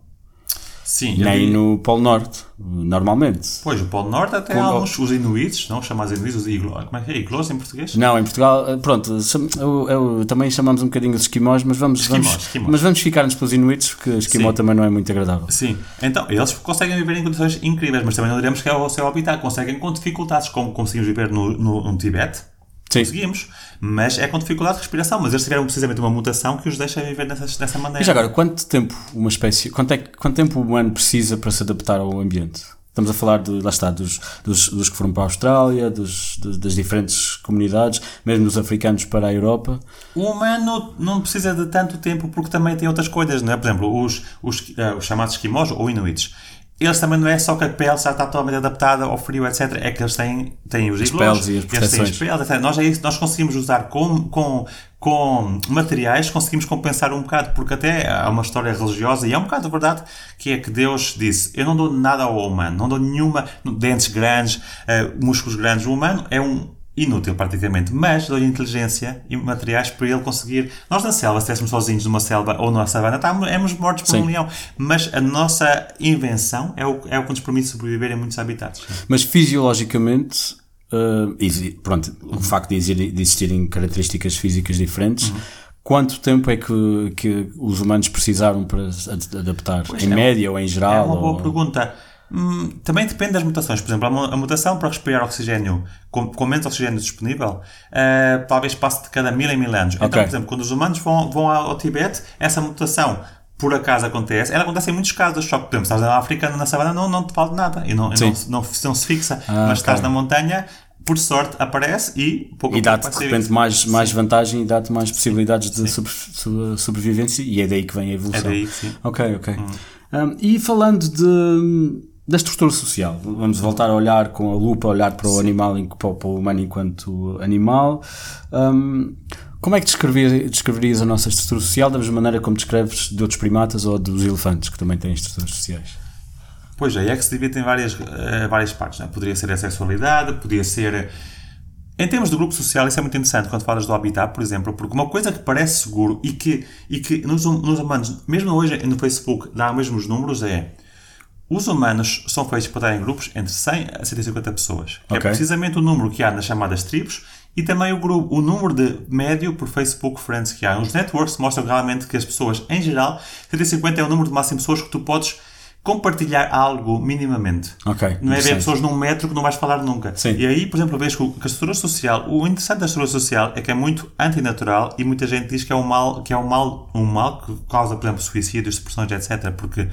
Sim, nem no Polo Norte, normalmente. Pois, o Polo Norte até Com- há alguns, os inuites, não? Chamados inuites, os iglo, como é que é? Iglos em português? Não, em Portugal, eh, pronto, cham- eu, eu- também chamamos um bocadinho os esquimós, mas vamos, Esquimós, vamos, esquimós. Mas vamos ficar-nos pelos inuites, porque esquimó Sim. também não é muito agradável. Sim, então eles conseguem viver em condições incríveis, mas também não diremos que é o seu habitat. Conseguem com dificuldades, como conseguimos viver no, no, no Tibete. Sim. Conseguimos, mas é com dificuldade de respiração. Mas eles tiveram precisamente uma mutação que os deixa viver dessa, dessa maneira. E já agora, quanto tempo uma espécie, quanto, é, quanto tempo o humano precisa para se adaptar ao ambiente? Estamos a falar, de, lá está, dos, dos, dos que foram para a Austrália, dos, das diferentes comunidades, mesmo dos africanos para a Europa. O humano não precisa de tanto tempo porque também tem outras coisas, não é? Por exemplo, os, os, eh, os chamados esquimós ou inuitos. Eles também não é só que a pele já está totalmente adaptada ao frio, etc. É que eles têm, têm os e as eles têm as peles, etc. Nós, é isso, nós conseguimos usar com, com, com materiais, conseguimos compensar um bocado, porque até há uma história religiosa, e é um bocado verdade, que é que Deus disse, eu não dou nada ao humano, não dou nenhuma, dentes grandes, eh, músculos grandes. O humano é um inútil praticamente, mas dou-lhe inteligência e materiais para ele conseguir. Nós na selva, se estivéssemos sozinhos numa selva ou numa savana, estávamos, éramos mortos por Sim. um leão. Mas a nossa invenção é o, é o que nos permite sobreviver em muitos habitats. Mas fisiologicamente, exi- pronto, o facto de, exi- de existirem características físicas diferentes, quanto tempo é que, que os humanos precisaram para adaptar? em é- média ou em É geral? uma boa ou- pergunta. Hum, também depende das mutações. Por exemplo, a mu- a mutação para respirar oxigênio com, com menos oxigênio disponível eh, talvez passe de cada mil em mil anos. Então, Ok. por exemplo, quando os humanos vão, vão ao, Tibete, essa mutação por acaso acontece. Ela acontece em muitos casos, só que, por exemplo, estás na África, na savana, não, não te vale de nada e não, Sim. não, não, não se fixa. Ah, Mas estás na montanha, por sorte, aparece e pouco a E dá-te de repente isso. mais, mais vantagem e dá-te mais possibilidades de sobre- sobre- sobrevivência e é daí que vem a É evolução. daí que sim. Ok, ok. Um, e falando de, da estrutura social, vamos voltar a olhar com a lupa, olhar para o animal, para o, humano enquanto animal. Um, como é que descrever- descreverias a nossa estrutura social da mesma maneira como descreves de outros primatas ou dos elefantes, que também têm estruturas sociais? Pois é, é que se divide em várias, eh, várias partes. Não é? Poderia ser a sexualidade, podia ser. Em termos de grupo social, isso é muito interessante quando falas do habitat, por exemplo, porque uma coisa que parece seguro e que, e que nos, nos humanos, mesmo hoje no Facebook, dá os mesmos números, é. Os humanos são feitos para estar em grupos entre 100 a 150 pessoas. Que Ok. É precisamente o número que há nas chamadas tribos e também o, grupo, o número de médio por Facebook Friends que há. Os networks mostram realmente que as pessoas, em geral, 150 é o número de máximo de pessoas que tu podes compartilhar algo minimamente. Não é ver pessoas num metro que não vais falar nunca. Sim. E aí, por exemplo, vejo que a estrutura social, o interessante da estrutura social é que é muito antinatural e muita gente diz que é um mal, que é um mal, um mal que causa, por exemplo, suicídios, depressões, etc. Porque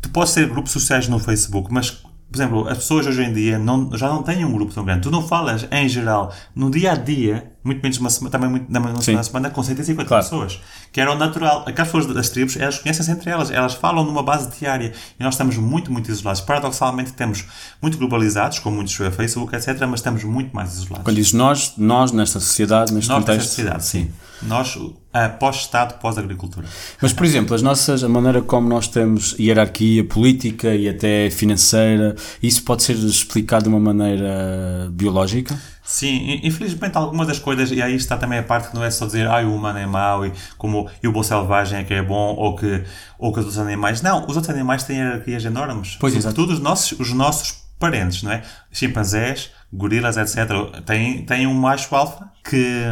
tu podes ter grupos sociais no Facebook, mas, por exemplo, as pessoas hoje em dia não, já não têm um grupo tão grande. Tu não falas, em geral, no dia a dia, muito menos uma semana, também muito, Sim. semana, semana, com 150 Claro. pessoas. Que era o natural. Aquelas pessoas das tribos, elas conhecem-se entre elas, elas falam numa base diária. E nós estamos muito, muito isolados. Paradoxalmente, estamos muito globalizados, com muitos eh, Facebook, etc., mas estamos muito mais isolados. Quando dizes nós, nós nesta sociedade, neste nós, contexto. nessa sociedade, sim. Nós, eh, pós-Estado, pós-agricultura. Mas, por exemplo, as nossas, a maneira como nós temos hierarquia política e até financeira, isso pode ser explicado de uma maneira biológica? Sim, in- infelizmente algumas das coisas, e aí está também a parte que não é só dizer ah, o humano é mau e, como, e o bom selvagem é que é bom ou que, ou que os outros animais. Não, os outros animais têm hierarquias enormes. Pois. Sobretudo os nossos, os nossos parentes, não é? Chimpanzés, gorilas, etc. Têm, têm um macho alfa que,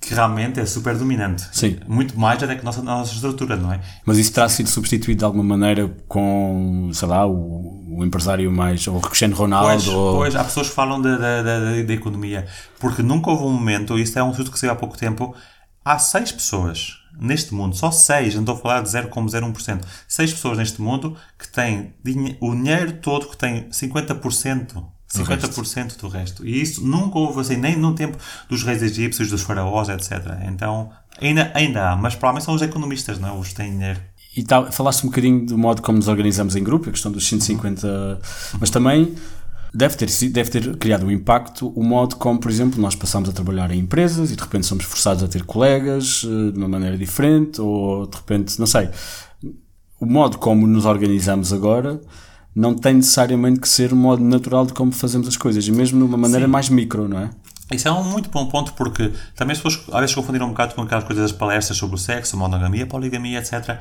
que realmente é super dominante. Sim. Muito mais até que a nossa, nossa estrutura, não é? Mas isso terá sido substituído de alguma maneira com, sei lá, o, o empresário mais, ou o Cristiano Ronaldo, Pois, ou... pois, há pessoas que falam da, da, da, economia, porque nunca houve um momento, e isto é um estudo que saiu há pouco tempo, há seis pessoas neste mundo, só seis, não estou a falar de 0,01%, seis pessoas neste mundo que têm dinhe- o dinheiro todo que tem 50%. 50% do resto. E isso nunca houve assim, nem no tempo dos reis egípcios, dos faraós, etc. Então, ainda, ainda há, mas provavelmente são os economistas, não é? Os que têm dinheiro. E falaste um bocadinho do modo como nos organizamos em grupo, a questão dos 150, mas também deve ter, deve ter criado um impacto o modo como, por exemplo, nós passamos a trabalhar em empresas e de repente somos forçados a ter colegas eh, de uma maneira diferente, ou de repente, não sei, o modo como nos organizamos agora não tem necessariamente que ser o modo natural de como fazemos as coisas, e mesmo numa maneira mais micro, não é? Isso é um muito bom ponto porque também as pessoas às vezes confundiram um bocado com aquelas coisas das palestras sobre o sexo, monogamia, poligamia, etc.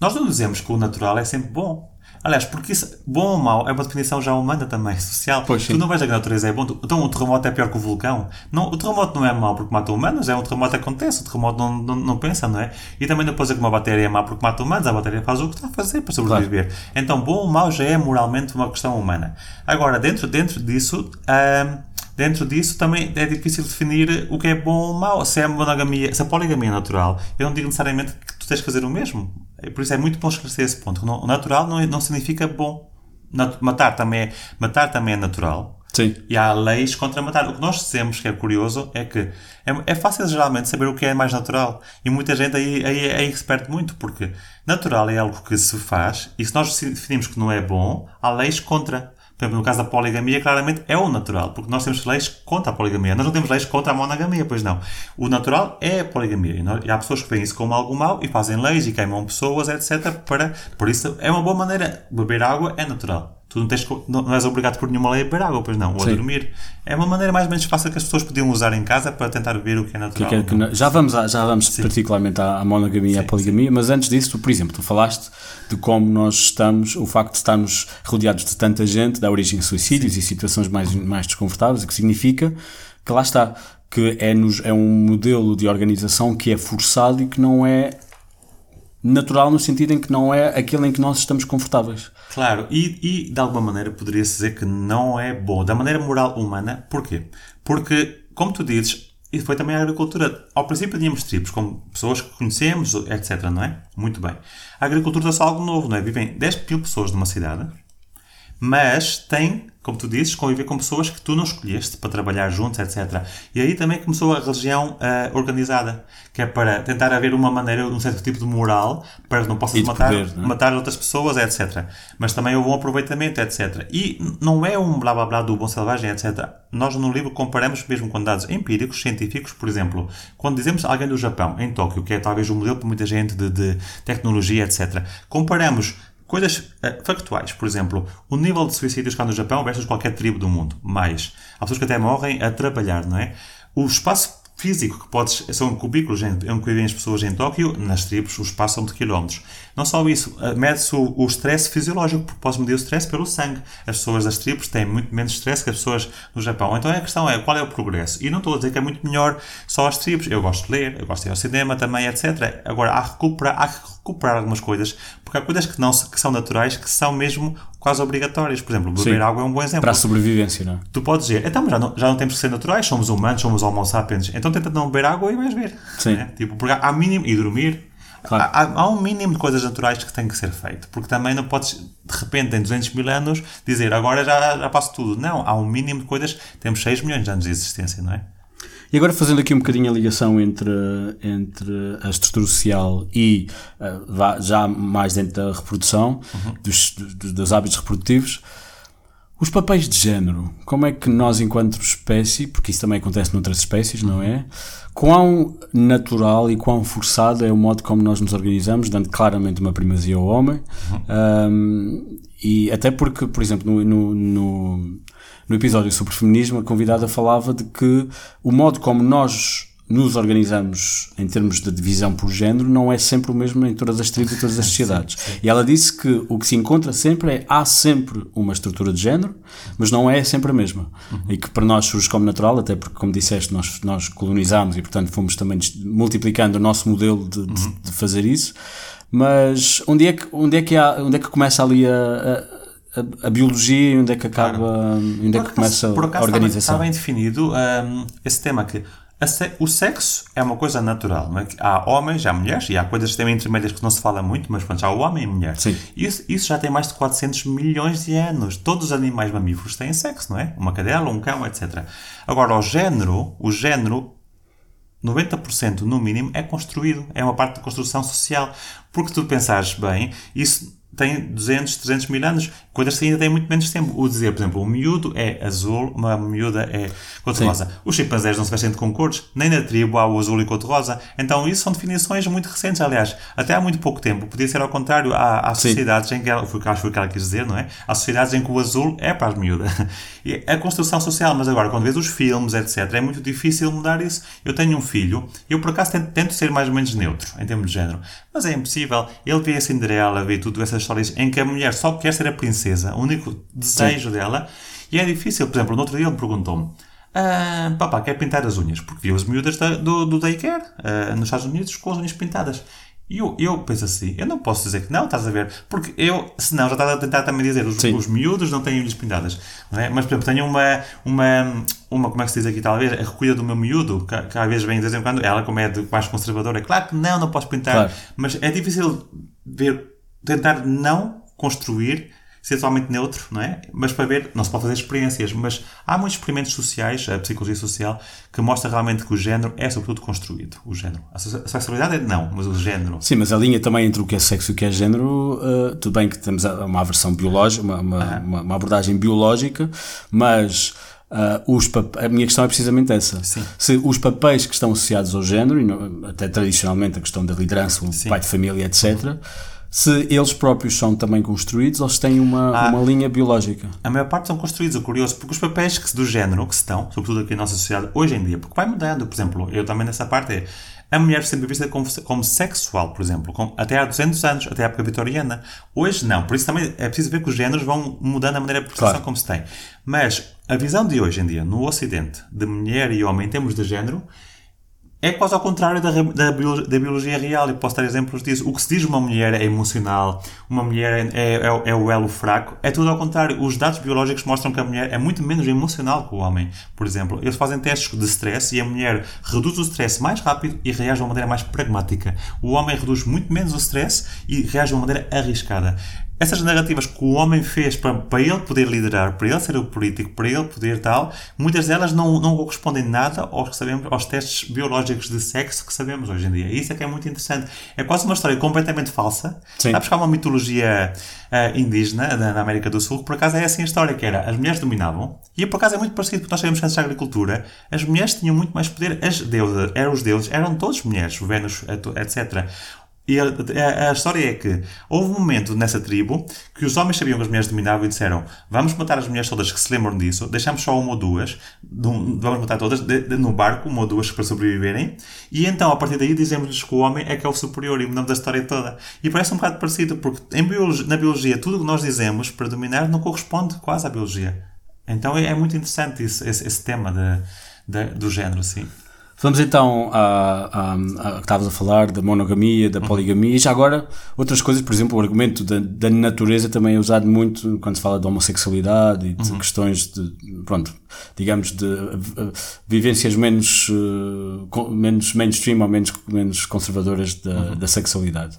Nós não dizemos que o natural é sempre bom. Aliás, porque isso, bom ou mau é uma definição já humana também, [LAUGHS] social. Pois, tu não vais dizer que a natureza é bom. Então o terremoto é pior que o vulcão. Não, o terremoto não é mau porque mata humanos, é um terremoto acontece, o terremoto não, não, não pensa, não é? E também não pode dizer que uma bactéria é má porque mata humanos, a bactéria faz o que está a fazer para sobreviver. Então bom ou mau já é moralmente uma questão humana. Agora, dentro, dentro disso, ahm, dentro disso também é difícil definir o que é bom ou mau. Se é monogamia, se a poligamia é natural, eu não digo necessariamente que tu tens que fazer o mesmo. É Por isso é muito bom esclarecer esse ponto. O natural não, não significa bom. Matar também, é, matar também é natural. Sim. E há leis contra matar. O que nós dizemos que é curioso é que é, é fácil geralmente saber o que é mais natural. E muita gente aí, aí, aí se perde muito, porque natural é algo que se faz e se nós definimos que não é bom, há leis contra. Exemplo, no caso da poligamia, claramente é o natural, porque nós temos leis contra a poligamia. Nós não temos leis contra a monogamia, pois não. O natural é a poligamia. E há pessoas que veem isso como algo mau e fazem leis e queimam pessoas, etc. Para, por isso, é uma boa maneira. Beber água é natural. Tu não, tens, não não és obrigado por nenhuma lei a beber água, pois não. Ou a Sim. dormir. É uma maneira mais ou menos fácil que as pessoas podiam usar em casa para tentar ver o que é Que natural. é que não- já vamos, à- já vamos particularmente à, à monogamia e à poligamia, mas antes disso, tu, por exemplo, tu falaste de como nós estamos, o facto de estarmos rodeados de tanta gente dá origem a suicídios e situações mais, mais desconfortáveis, o que significa que lá está, que é, nos, é um modelo de organização que é forçado e que não é natural no sentido em que não é aquele em que nós estamos confortáveis. Claro, e, e de alguma maneira poderia-se dizer que não é bom, da maneira moral humana. Porquê? Porque, como tu dizes, isso foi também a agricultura. Ao princípio tínhamos tribos, como pessoas que conhecemos, etc, não é? Muito bem. A agricultura é só algo novo, não é? Vivem 10 mil pessoas numa cidade, mas tem como tu dizes, conviver com pessoas que tu não escolheste para trabalhar juntos, etc. E aí também começou a religião ah, organizada, que é para tentar haver uma maneira, um certo tipo de moral, para que não possas matar, poder, não é? matar outras pessoas, etc. Mas também houve um aproveitamento, etc. E não é um blá blá blá do bom selvagem, etc. Nós no livro comparamos mesmo com dados empíricos, científicos, por exemplo, quando dizemos alguém do Japão, em Tóquio, que é talvez um modelo para muita gente de, de tecnologia, etc. Comparamos coisas eh, factuais, por exemplo, o nível de suicídios cá no Japão versus qualquer tribo do mundo, mais. Há pessoas que até morrem a trabalhar, não é? O espaço físico que podes, são cubículos que vivem as pessoas em Tóquio, nas tribos, o espaço são de quilómetros. Não só isso, eh, mede-se o, o stress fisiológico, porque podes medir o stress pelo sangue. As pessoas das tribos têm muito menos stress que as pessoas no Japão. Então a questão é, qual é o progresso? E não estou a dizer que é muito melhor só as tribos. Eu gosto de ler, eu gosto de ir ao cinema também, etc. Agora, há que recuperar, há que recuperar algumas coisas, porque há coisas que, não, que são naturais, que são mesmo quase obrigatórias. Por exemplo, beber Sim. água é um bom exemplo. Para a sobrevivência, não é? Tu podes dizer, então já não, já não temos que ser naturais, somos humanos, somos homo sapiens, então tenta não beber água e vais ver. Sim. né? Tipo, porque há mínimo, e dormir, Claro. há, há- um mínimo de coisas naturais que tem que ser feito, porque também não podes, de repente, em 200 mil anos, dizer agora já, já passo tudo. Não, há um mínimo de coisas, temos 6 milhões de anos de existência, não é? E agora fazendo aqui um bocadinho a ligação entre, entre a estrutura social e eh, já mais dentro da reprodução, dos, dos, dos hábitos reprodutivos, os papéis de género, como é que nós enquanto espécie, porque isso também acontece noutras espécies, não é? Quão natural e quão forçado é o modo como nós nos organizamos, dando claramente uma primazia ao homem, Um, e até porque, por exemplo, no, no, no, no episódio sobre feminismo, a convidada falava de que o modo como nós nos organizamos em termos de divisão por género não é sempre o mesmo em todas as tribos e todas as sociedades. E ela disse que o que se encontra sempre é há sempre uma estrutura de género, mas não é sempre a mesma. E que para nós surge como natural, até porque, como disseste, nós, nós colonizámos e, portanto, fomos também multiplicando o nosso modelo de, de- de fazer isso. Mas onde é que, onde é que, há, onde é que começa ali a, a, a- a biologia e onde é que acaba, onde é que Por começa acaso- por a acaso organização? Está bem, está bem definido hum, esse tema que a se- o sexo é uma coisa natural. Não é? Há homens, há mulheres e há coisas também intermédias que não se fala muito, mas pronto, há o homem e a mulher. Sim. Isso, isso já tem mais de 400 milhões de anos. Todos os animais mamíferos têm sexo, não é? Uma cadela, um cão, etc. Agora, o género, o género 90% no mínimo é construído, é uma parte da construção social. Porque tu pensares bem, isso tem 200, 300 mil anos, coisas que ainda têm muito menos tempo. O dizer, por exemplo, um miúdo é azul, uma miúda é cor-de-rosa. Os chimpanzés não se vestem com cores, nem na tribo há o azul e cor-de-rosa. Então, isso são definições muito recentes, aliás. Até há muito pouco tempo, podia ser ao contrário. Há, há sociedades em que, ela, foi, acho que foi o que ela quis dizer, não é? Há sociedades em que o azul é para as miúdas. [LAUGHS] E a construção social, mas agora, quando vês os filmes, etc., é muito difícil mudar isso. Eu tenho um filho, eu por acaso tento, tento ser mais ou menos neutro, em termos de género, mas é impossível. Ele vê a Cinderela, vê tudo essas histórias em que a mulher só quer ser a princesa, o único desejo dela, e é difícil. Por exemplo, no outro dia ele perguntou-me. Ah, papá, quer pintar as unhas? Porque viu as miúdas da- do, do daycare ah, nos Estados Unidos com as unhas pintadas. E eu, eu penso assim, eu não posso dizer que não, estás a ver? Porque eu, senão, já estás a tentar também dizer, os, Sim. os miúdos não têm unhas pintadas. Não é? Mas, por exemplo, tenho uma, uma, uma, como é que se diz aqui, talvez, a recolha do meu miúdo, que, que às vezes vem de vez em quando, ela, como é de, mais conservadora, é claro que não, não posso pintar. Claro. Mas é difícil ver, tentar não construir ser totalmente neutro, não é? Mas para ver, não se pode fazer experiências, mas há muitos experimentos sociais, a psicologia social, que mostra realmente que o género é sobretudo construído. O género. A se- a sexualidade é não, mas o género. Sim, mas a linha também entre o que é sexo e o que é género, uh, tudo bem que temos uma versão biológica, uma, uma, uma- uma abordagem biológica, mas uh, a minha questão é precisamente essa. Sim. Se os papéis que estão associados ao género, até tradicionalmente a questão da liderança, o pai de família, etc., se eles próprios são também construídos ou se têm uma, Ah. uma linha biológica. A maior parte são construídos, o curioso, porque os papéis que, do género que se estão, sobretudo aqui na nossa sociedade, hoje em dia, porque vai mudando, por exemplo, eu também nessa parte é, a mulher sempre vista como, como sexual, por exemplo, com- até há 200 anos, até a época vitoriana. Hoje não, por isso também é preciso ver que os géneros vão mudando a maneira de percepção Claro. como se tem. Mas a visão de hoje em dia, no Ocidente, de mulher e homem em termos de género, é quase ao contrário da, da, da biologia real. Eu posso dar exemplos disso. O que se diz uma mulher é emocional, uma mulher é, é, é o elo fraco, é tudo ao contrário. Os dados biológicos mostram que a mulher é muito menos emocional que o homem. Por exemplo, eles fazem testes de stress e a mulher reduz o stress mais rápido e reage de uma maneira mais pragmática. O homem reduz muito menos o stress e reage de uma maneira arriscada. Essas narrativas que o homem fez para, para ele poder liderar, para ele ser o político, para ele poder tal, muitas delas não, não correspondem nada aos, que sabemos, aos testes biológicos de sexo que sabemos hoje em dia. Isso é que é muito interessante. É quase uma história completamente falsa. Sim. Sabes que há uma mitologia ah, indígena da, na América do Sul que por acaso é assim a história, que era as mulheres dominavam, e por acaso é muito parecido, porque nós sabemos que antes da agricultura as mulheres tinham muito mais poder, as deusas, eram os deuses, eram todos mulheres, o Vênus, etc. E a, a- a história é que houve um momento nessa tribo que os homens sabiam que as mulheres dominavam e disseram vamos matar as mulheres todas que se lembram disso, deixamos só uma ou duas, vamos matar todas de- de- no barco, uma ou duas para sobreviverem, e então a partir daí dizemos-lhes que o homem é que é o superior e mudamos a história toda. E parece um bocado parecido, porque biologia- na biologia tudo o que nós dizemos para dominar não corresponde quase à biologia. Então é, é muito interessante isso- esse, esse tema de- do género, sim. Vamos então a, a, a, que estavas a falar da monogamia, da poligamia. E já agora outras coisas, por exemplo, o argumento da, da natureza também é usado muito quando se fala de homossexualidade e de questões de, pronto, digamos, de uh, vivências menos, uh, com- menos mainstream ou menos, menos conservadoras da, da sexualidade.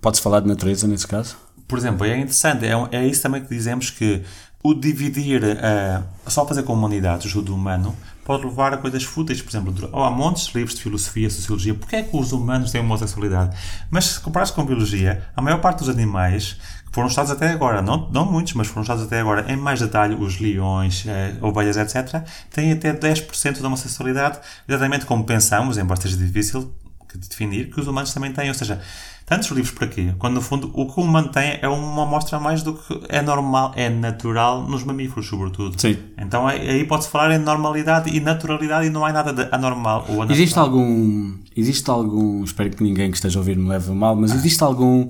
Pode-se falar de natureza nesse caso? Por exemplo, é interessante, é, é isso também que dizemos que o dividir, eh, só fazer com humanidades, o do humano, pode levar a coisas fúteis, por exemplo, há montes de livros de filosofia, sociologia, porque é que os humanos têm homossexualidade? Mas se comparares com biologia, a maior parte dos animais que foram estudados até agora, não, não muitos, mas foram estudados até agora em mais detalhe, os leões, eh, ovelhas, etc., têm até 10% de homossexualidade, exatamente como pensamos, embora seja difícil que definir, que os humanos também têm. Ou seja, tantos livros para quê? Quando no fundo o que o humano tem é uma amostra mais do que é normal, é natural nos mamíferos, sobretudo. Sim. Então aí aí pode-se falar em normalidade e naturalidade e não há nada de anormal ou anatural. Existe algum, existe algum, espero que ninguém que esteja a ouvir me leve a mal, mas existe algum,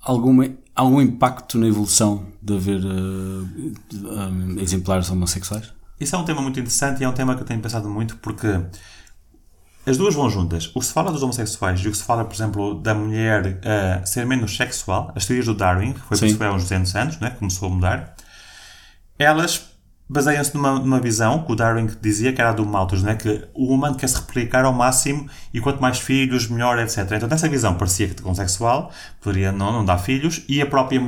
alguma, algum impacto na evolução de haver uh, um, exemplares homossexuais? Isso é um tema muito interessante e é um tema que eu tenho pensado muito porque as duas vão juntas. O que se fala dos homossexuais e o que se fala, por exemplo, da mulher eh, ser menos sexual, as teorias do Darwin, que foi foi há uns 200 anos, né, que começou a mudar, elas baseiam-se numa, numa visão que o Darwin dizia que era do Malthus, né, que o humano quer se replicar ao máximo e quanto mais filhos, melhor, etc. Então, nessa visão, parecia que homossexual poderia não, não dar filhos e a própria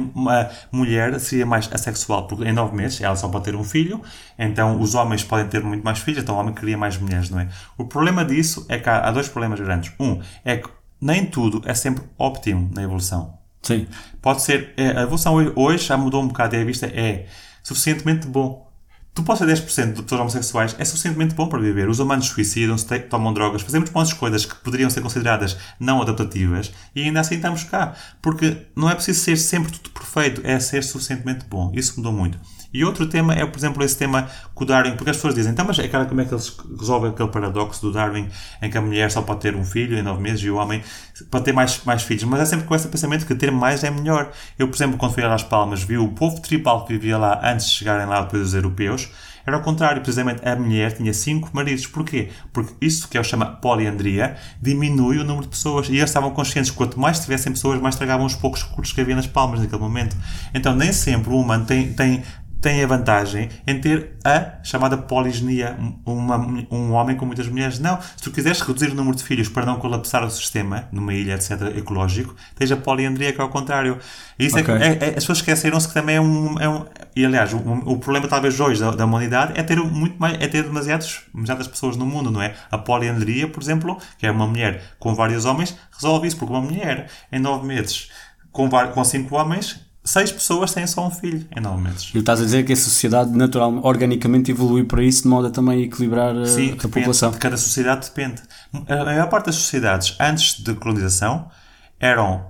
mulher seria mais assexual, porque em nove meses ela só pode ter um filho, então os homens podem ter muito mais filhos, então o homem queria mais mulheres, não é? O problema disso é que há, há dois problemas grandes. Um é que nem tudo é sempre óptimo na evolução. Sim. Pode ser, é, a evolução hoje- hoje já mudou um bocado e a vista é suficientemente bom. Tu podes ser 10% de pessoas homossexuais, é suficientemente bom para viver. Os humanos suicidam-se, tomam drogas, fazemos de coisas que poderiam ser consideradas não adaptativas e ainda assim estamos cá. Porque não é preciso ser sempre tudo perfeito, é ser suficientemente bom. Isso mudou muito. E outro tema é, por exemplo, esse tema que o Darwin, porque as pessoas dizem, então, mas é cara, como é que eles resolvem aquele paradoxo do Darwin em que a mulher só pode ter um filho em nove meses e o homem pode ter mais, mais filhos? Mas é sempre com esse pensamento que ter mais é melhor. Eu, por exemplo, quando fui a Las Palmas, vi o povo tribal que vivia lá antes de chegarem lá depois os europeus, era ao contrário, precisamente a mulher tinha cinco maridos. Porquê? Porque isso que eu chamo poliandria diminui o número de pessoas e eles estavam conscientes que quanto mais tivessem pessoas, mais tragavam os poucos recursos que havia nas palmas naquele momento. Então, nem sempre o humano tem, tem tem a vantagem em ter a chamada poliginia, uma, um homem com muitas mulheres. Não, se tu quiseres reduzir o número de filhos para não colapsar o sistema, numa ilha, etc., ecológico, tens a poliandria, que é ao contrário. E isso é, que- é- é- as pessoas esqueceram-se que também é um. É um e aliás, o, o problema talvez hoje da, da humanidade é ter muito mais, é ter demasiados, demasiadas pessoas no mundo, não é? A poliandria, por exemplo, que é uma mulher com vários homens, resolve isso, porque uma mulher em nove meses com, com cinco homens, seis pessoas têm só um filho em nove meses. E estás a dizer que a sociedade natural, organicamente evolui para isso de modo a também equilibrar uh, Sim, a depende, população. de cada sociedade depende. A maior parte das sociedades, antes de colonização, eram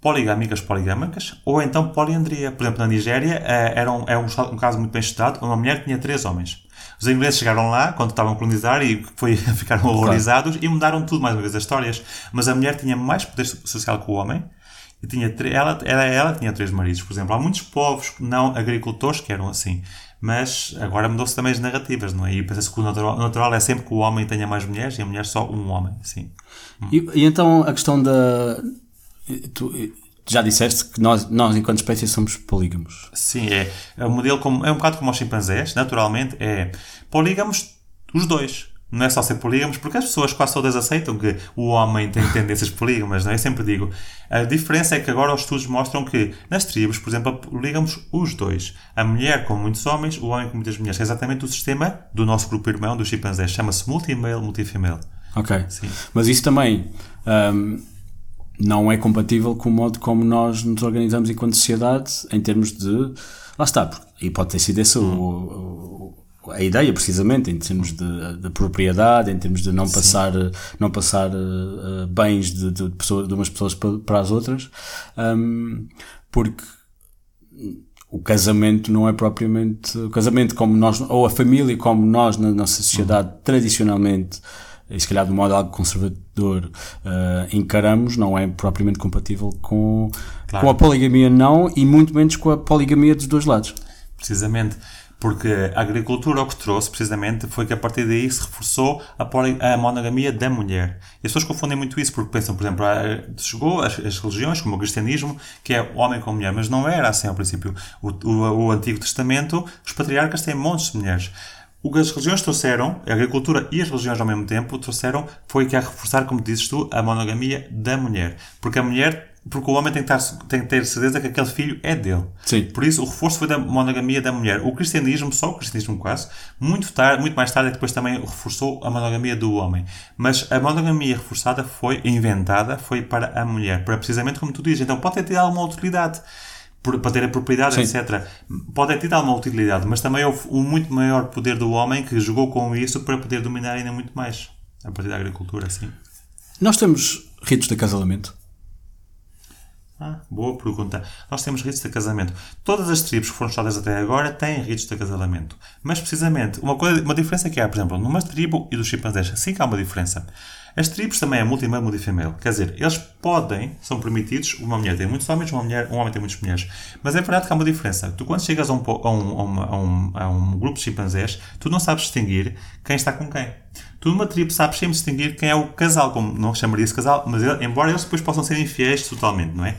poligâmicas poligâmicas ou então poliandria. Por exemplo, na Nigéria eh, era um, é um, um caso muito bem estudado, uma mulher tinha três homens. Os ingleses chegaram lá quando estavam a colonizar e foi, [LAUGHS] ficaram horrorizados e mudaram tudo mais uma vez as histórias. Mas a mulher tinha mais poder so- social que o homem e tinha ela, ela, ela tinha três maridos, por exemplo. Há muitos povos não agricultores que eram assim. Mas agora mudou-se também as narrativas, não é? E pensa-se que o natural, natural é sempre que o homem tenha mais mulheres e a mulher só um homem, sim. E, e então a questão da. Tu já disseste que nós, nós enquanto espécie, somos polígamos. Sim, é, é um modelo como, é um bocado como os chimpanzés, naturalmente, é polígamos os dois. Não é só ser polígamos, porque as pessoas quase todas aceitam que o homem tem tendências polígamas, não é? Eu sempre digo. A diferença é que agora os estudos mostram que nas tribos, por exemplo, polígamos os dois. A mulher com muitos homens, o homem com muitas mulheres. É exatamente o sistema do nosso grupo irmão, dos chimpanzés. Chama-se multi-male, multi-female. Ok. Sim. Mas isso também ahm, não é compatível com o modo como nós nos organizamos enquanto sociedade em termos de. Lá está, e pode ter sido essa o- o- a ideia, precisamente, em termos de, de propriedade, em termos de não passar, não passar eh, bens de, de, pessoa- de umas pessoas pa- para as outras, ahm, porque o casamento não é propriamente o casamento como nós ou a família como nós na nossa sociedade tradicionalmente e se calhar de um modo algo conservador eh, encaramos não é propriamente compatível com Claro. com a poligamia não e muito menos com a poligamia dos dois lados Precisamente. Porque a agricultura o que trouxe, precisamente, foi que a partir daí se reforçou a, a monogamia da mulher. E as pessoas confundem muito isso porque pensam, por exemplo, chegou as, as religiões, como o cristianismo, que é homem com mulher, mas não era assim ao princípio. O, o, o Antigo Testamento, os patriarcas têm montes de mulheres. O que as religiões trouxeram, a agricultura e as religiões ao mesmo tempo, trouxeram, foi que a reforçar, como dizes tu, a monogamia da mulher. Porque a mulher, porque o homem tem que, estar, tem que ter certeza que aquele filho é dele. Sim. Por isso, o reforço foi da monogamia da mulher. O cristianismo, só o cristianismo quase, muito, tarde, muito mais tarde, é depois também reforçou a monogamia do homem. Mas a monogamia reforçada foi inventada, foi para a mulher, para precisamente como tu dizes. Então pode ter tido alguma utilidade. Para ter a propriedade, Sim. etc. Pode ter tido alguma utilidade, mas também houve um muito maior poder do homem que jogou com isso para poder dominar ainda muito mais. A partir da agricultura, sim. nós temos ritos de acasalamento Ah, boa pergunta. Nós temos ritos de casamento. Todas as tribos que foram estudadas até agora têm ritos de casamento. Mas, precisamente, uma, coisa, uma diferença que há, por exemplo, numa tribo e dos chimpanzés, sim que há uma diferença. As tribos também é multimale, multifemale. Quer dizer, eles podem, são permitidos, uma mulher tem muitos homens, uma mulher, um homem tem muitas mulheres. Mas é verdade que há uma diferença. Tu, quando chegas a um, a um, a um, a um grupo de chimpanzés, tu não sabes distinguir quem está com quem. Tu numa tribo sabes sempre distinguir quem é o casal, como não chamaria-se casal, mas ele- embora eles depois possam ser infiéis totalmente, não é?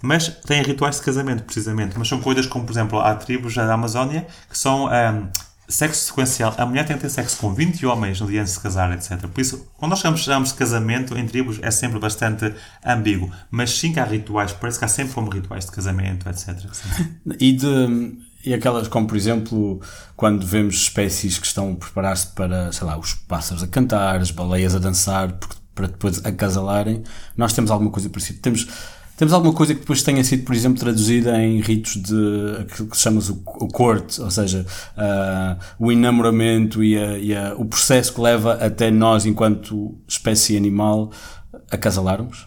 Mas têm rituais de casamento, precisamente. Mas são coisas como, por exemplo, há tribos da Amazónia que são ahm, sexo sequencial. A mulher tem que ter sexo com 20 homens no dia antes de se casar, etc. Por isso, quando nós chamamos, chamamos de casamento em tribos, é sempre bastante ambíguo. Mas sim que há rituais, parece que há sempre como rituais de casamento, etc. Sim. [LAUGHS] E, de, e aquelas como, por exemplo, quando vemos espécies que estão a preparar-se para, sei lá, os pássaros a cantar, as baleias a dançar, para depois acasalarem, nós temos alguma coisa parecida. Temos, temos alguma coisa que depois tenha sido, por exemplo, traduzida em ritos de aquilo que se chama o, o court, ou seja, ah, o enamoramento e, a- e a- o processo que leva até nós, enquanto espécie animal, acasalarmos?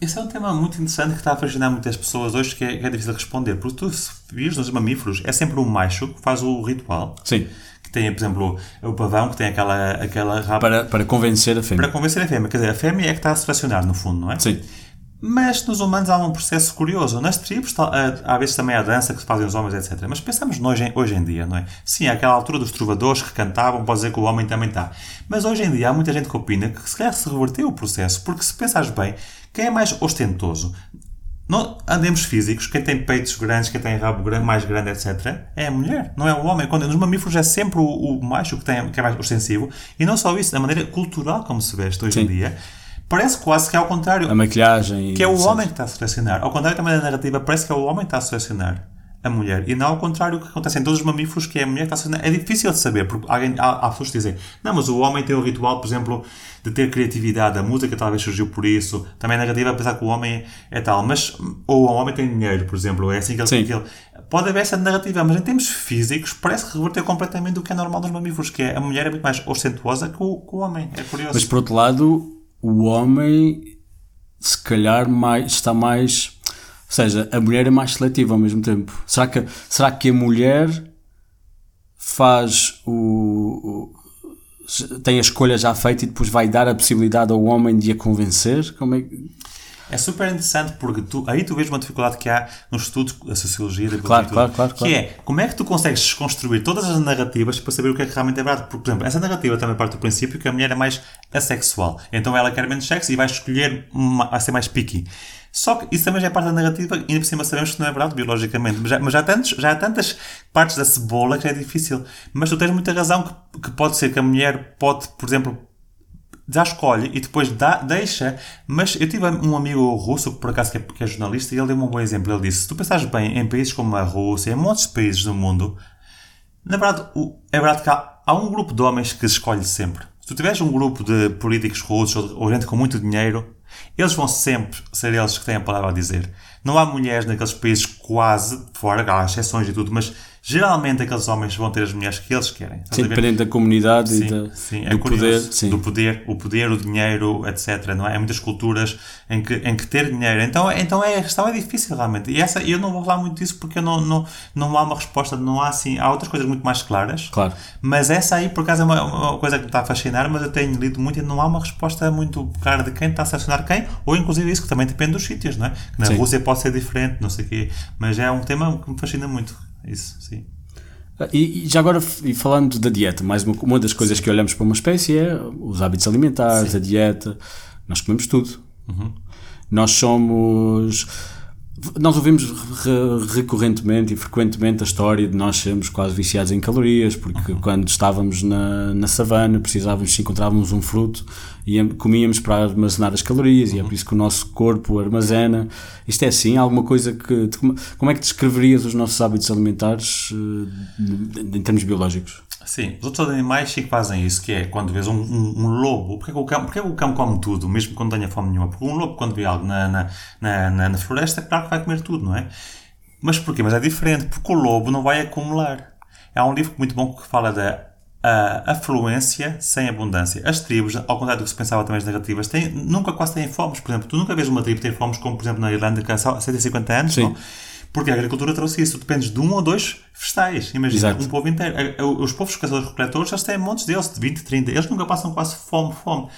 Esse é um tema muito interessante que está a fascinar muitas pessoas hoje, que é, que é difícil de responder. Porque tu, se vires nos mamíferos, é sempre o macho que faz o ritual. Sim. Que tem, por exemplo, o pavão, que tem aquela, aquela rapa Para, para convencer a fêmea. para convencer a fêmea. Quer dizer, a fêmea é que está a selecionar, no fundo, não é? Sim. Mas nos humanos há um processo curioso. Nas tribos, há vezes também a dança que se fazem os homens, etc. Mas pensamos hoje em, hoje em dia, não é? Sim, àquela altura dos trovadores que cantavam, pode dizer que o homem também está. Mas hoje em dia há muita gente que opina que se calhar se reverteu o processo, porque se pensares bem, quem é mais ostentoso? Não, andemos físicos, quem tem peitos grandes, quem tem rabo mais grande, etc., é a mulher, não é o homem. Quando, nos mamíferos é sempre o, o macho que, tem, que é mais ostensivo. E não só isso, da maneira cultural como se veste hoje em Sim. dia, parece quase que é ao contrário A maquilhagem. que é o etc. homem que está a selecionar. Ao contrário também da narrativa, parece que é o homem que está a selecionar a mulher. E não ao contrário o que acontece em todos os mamíferos, que é a mulher que está selecionar. É difícil de saber, porque alguém, há, há pessoas que dizem, não, mas o homem tem um ritual, por exemplo, de ter criatividade. A música talvez surgiu por isso. Também a narrativa, apesar que o homem é tal. Mas, ou o homem tem dinheiro, por exemplo. É assim que ele... Sim. que ele Pode haver essa narrativa, mas em termos físicos parece que reverteu completamente o que é normal nos mamíferos, que é a mulher é muito mais ostentuosa que o, que o homem. É curioso. Mas por outro lado, o homem se calhar mais, está mais. Ou seja, a mulher é mais seletiva ao mesmo tempo. Será que, será que a mulher faz o, o- tem a escolha já feita e depois vai dar a possibilidade ao homem de a convencer? Como é que- É super interessante porque tu, aí tu vês uma dificuldade que há no estudo da sociologia, da Claro, claro, claro, que claro. é como é que tu consegues desconstruir todas as narrativas para saber o que é que realmente é verdade. Porque, por exemplo, essa narrativa também parte do princípio que a mulher é mais assexual. Então ela quer menos sexo e vai escolher, uma, vai ser mais picky. Só que isso também já é parte da narrativa ainda por cima sabemos que não é verdade biologicamente. Mas já, mas já, há, tantos, já há tantas partes da cebola que é difícil. Mas tu tens muita razão que, que pode ser que a mulher pode, por exemplo, já escolhe e depois dá, deixa. Mas eu tive um amigo russo, por acaso que é, que é jornalista, e ele deu-me um bom exemplo. Ele disse: se tu pensares bem em países como a Rússia, em muitos países do mundo, na verdade, o- é verdade que há, há um grupo de homens que escolhe sempre. Se tu tiveres um grupo de políticos russos ou, ou gente com muito dinheiro, eles vão sempre ser eles que têm a palavra a dizer. Não há mulheres naqueles países quase, fora, há exceções e tudo, mas geralmente aqueles homens vão ter as mulheres que eles querem. Sim, dependendo da comunidade e Sim, da- sim, é do poder. curioso. Sim. Do poder, o poder, o dinheiro, etc. Não é? Há muitas culturas em que, em que ter dinheiro. Então, então é, a questão é difícil realmente. E essa, eu não vou falar muito disso porque não, não, não há uma resposta, não há assim. Há outras coisas muito mais claras. Claro. Mas essa aí, por acaso, é uma, uma coisa que me está a fascinar, mas eu tenho lido muito e não há uma resposta muito clara de quem está a selecionar quem, ou inclusive isso que também depende dos sítios, não é? Que na. Rússia pode ser diferente, não sei o quê. Mas é um tema que me fascina muito. Isso, sim. E, e já agora, e falando da dieta, mais uma, uma das coisas que olhamos para uma espécie é os hábitos alimentares, a dieta. Nós comemos tudo. Nós somos. Nós ouvimos re- recorrentemente e frequentemente a história de nós sermos quase viciados em calorias, porque quando estávamos na, na savana precisávamos, se encontrávamos um fruto, e comíamos para armazenar as calorias, e é por isso que o nosso corpo armazena. Isto é assim? Alguma coisa que. Como é que descreverias os nossos hábitos alimentares eh, em termos biológicos? Sim, os outros animais sim que fazem isso, que é quando vês um, um, um lobo, porque é, que o cão, porque é que o cão come tudo, mesmo quando não tenha fome nenhuma? Porque um lobo, quando vê algo na, na, na, na, floresta, é claro que vai comer tudo, não é? Mas porquê? Mas é diferente, porque o lobo não vai acumular. Há um livro muito bom que fala da a afluência sem abundância. As tribos, ao contrário do que se pensava também as narrativas, têm, nunca quase têm fomes. Por exemplo, tu nunca vês uma tribo ter fomes como, por exemplo, na Irlanda, que há só 150 anos, Sim. não? Porque a agricultura trouxe isso. Tu dependes de um ou dois vegetais. Imagina, Exato. um povo inteiro. A- a- Os povos caçadores-recoletores, eles têm montes deles, de 20, 30. Eles nunca passam quase fome, fome.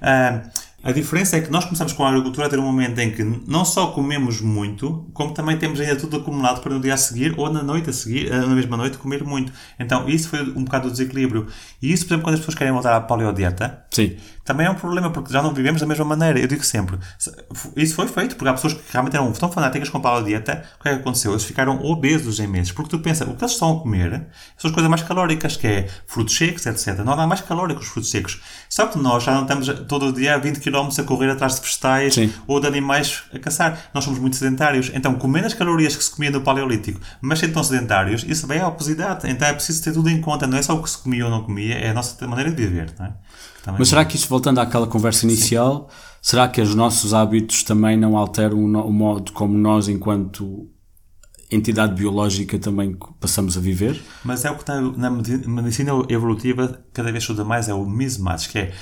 Ah, a diferença é que nós começamos com a agricultura a ter um momento em que não só comemos muito, como também temos ainda tudo acumulado para no dia a seguir ou na noite a seguir, ah, na mesma noite, comer muito. Então, isso foi um bocado o desequilíbrio. E isso, por exemplo, quando as pessoas querem voltar à paleodieta, Sim. Também é um problema, porque já não vivemos da mesma maneira. Eu digo sempre, se- isso foi feito, porque há pessoas que realmente eram tão fanáticas com a paleodieta, o que é que aconteceu? Eles ficaram obesos em meses, porque tu pensa, o que eles estão a comer são as coisas mais calóricas, que é frutos secos, etc. Não há mais calórico que os frutos secos. Só que nós já não estamos todo o dia a 20 km a correr atrás de vegetais Sim. ou de animais a caçar. Nós somos muito sedentários. Então, comendo as calorias que se comia no Paleolítico, mas sendo tão sedentários, isso vai à obesidade. Então é preciso ter tudo em conta. Não é só o que se comia ou não comia, é a nossa maneira de viver. Não é? Também Mas será que isto, voltando àquela conversa inicial, será que os nossos hábitos também não alteram o, modo como nós, enquanto entidade biológica, também passamos a viver? Mas é o que está na medi- medicina evolutiva, cada vez estuda mais, é o mismatch, que é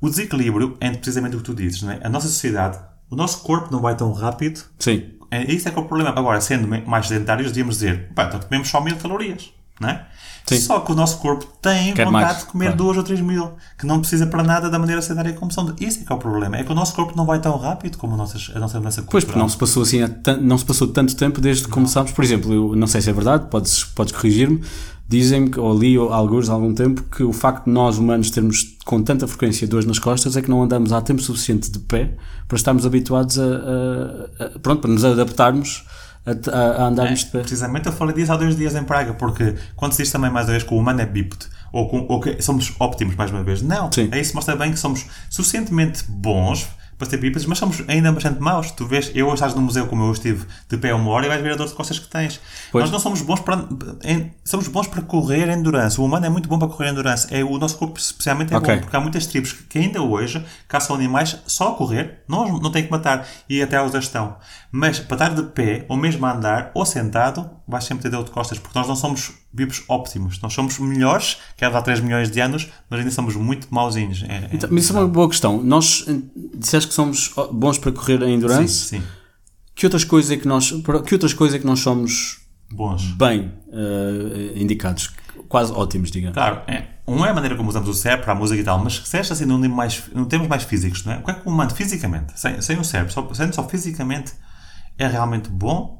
o desequilíbrio entre precisamente o que tu dizes. Não é? A nossa sociedade, o nosso corpo não vai tão rápido. Sim. É, isso é que é o problema. Agora, sendo mais sedentários, devíamos dizer, pá, então comemos só mil calorias. Não é? Sim. Só que o nosso corpo tem Quer vontade mais, de comer claro. duas ou três mil, que não precisa para nada da maneira sedentária como são. Isso é que é o problema. É que o nosso corpo não vai tão rápido como a nossa, a nossa mudança Pois, porque não se passou assim, não se passou tanto tempo desde que começámos. Por exemplo, eu não sei se é verdade, podes, podes corrigir-me. Dizem-me, ou li alguns há algum tempo, que o facto de nós humanos termos com tanta frequência dores nas costas é que não andamos há tempo suficiente de pé para estarmos habituados a, a- a- pronto, para nos adaptarmos a, a- andarmos de pé. Precisamente eu falei disso há dois dias em Praga, porque quando se diz também mais uma vez que o humano é bípede, ou, com- ou que somos óptimos mais uma vez, não. Sim. Aí se mostra bem que somos suficientemente bons para ser bípedes, mas somos ainda bastante maus. Tu vês, eu estás no museu como eu estive de pé uma hora e vais ver a dor de costas que tens. Pois. Nós não somos bons para em- somos bons para correr endurance. O humano é muito bom para correr endurance. É o nosso corpo especialmente é Ok. bom, porque há muitas tribos que que ainda hoje caçam animais só a correr, não, não têm que matar, e até os estão. Mas para estar de pé, ou mesmo a andar, ou sentado, vais sempre ter dor de costas, porque nós não somos vivos óptimos. Nós somos melhores, que há 3 milhões de anos, mas ainda somos muito mauzinhos. É, é- Então, mas isso é uma boa questão. Nós eh, disseste que somos bons para correr em sim, endurance. sim. Que outras coisas é que nós, que outras coisas é que nós somos Bons. bem eh, indicados? Quase ótimos, digamos. Claro, é, um é a maneira como usamos o cérebro para a música e tal, mas se assim num, nível mais, num termos mais físicos, não é? O que é que o humano fisicamente, sem, sem o cérebro, só, sendo só fisicamente, é realmente bom?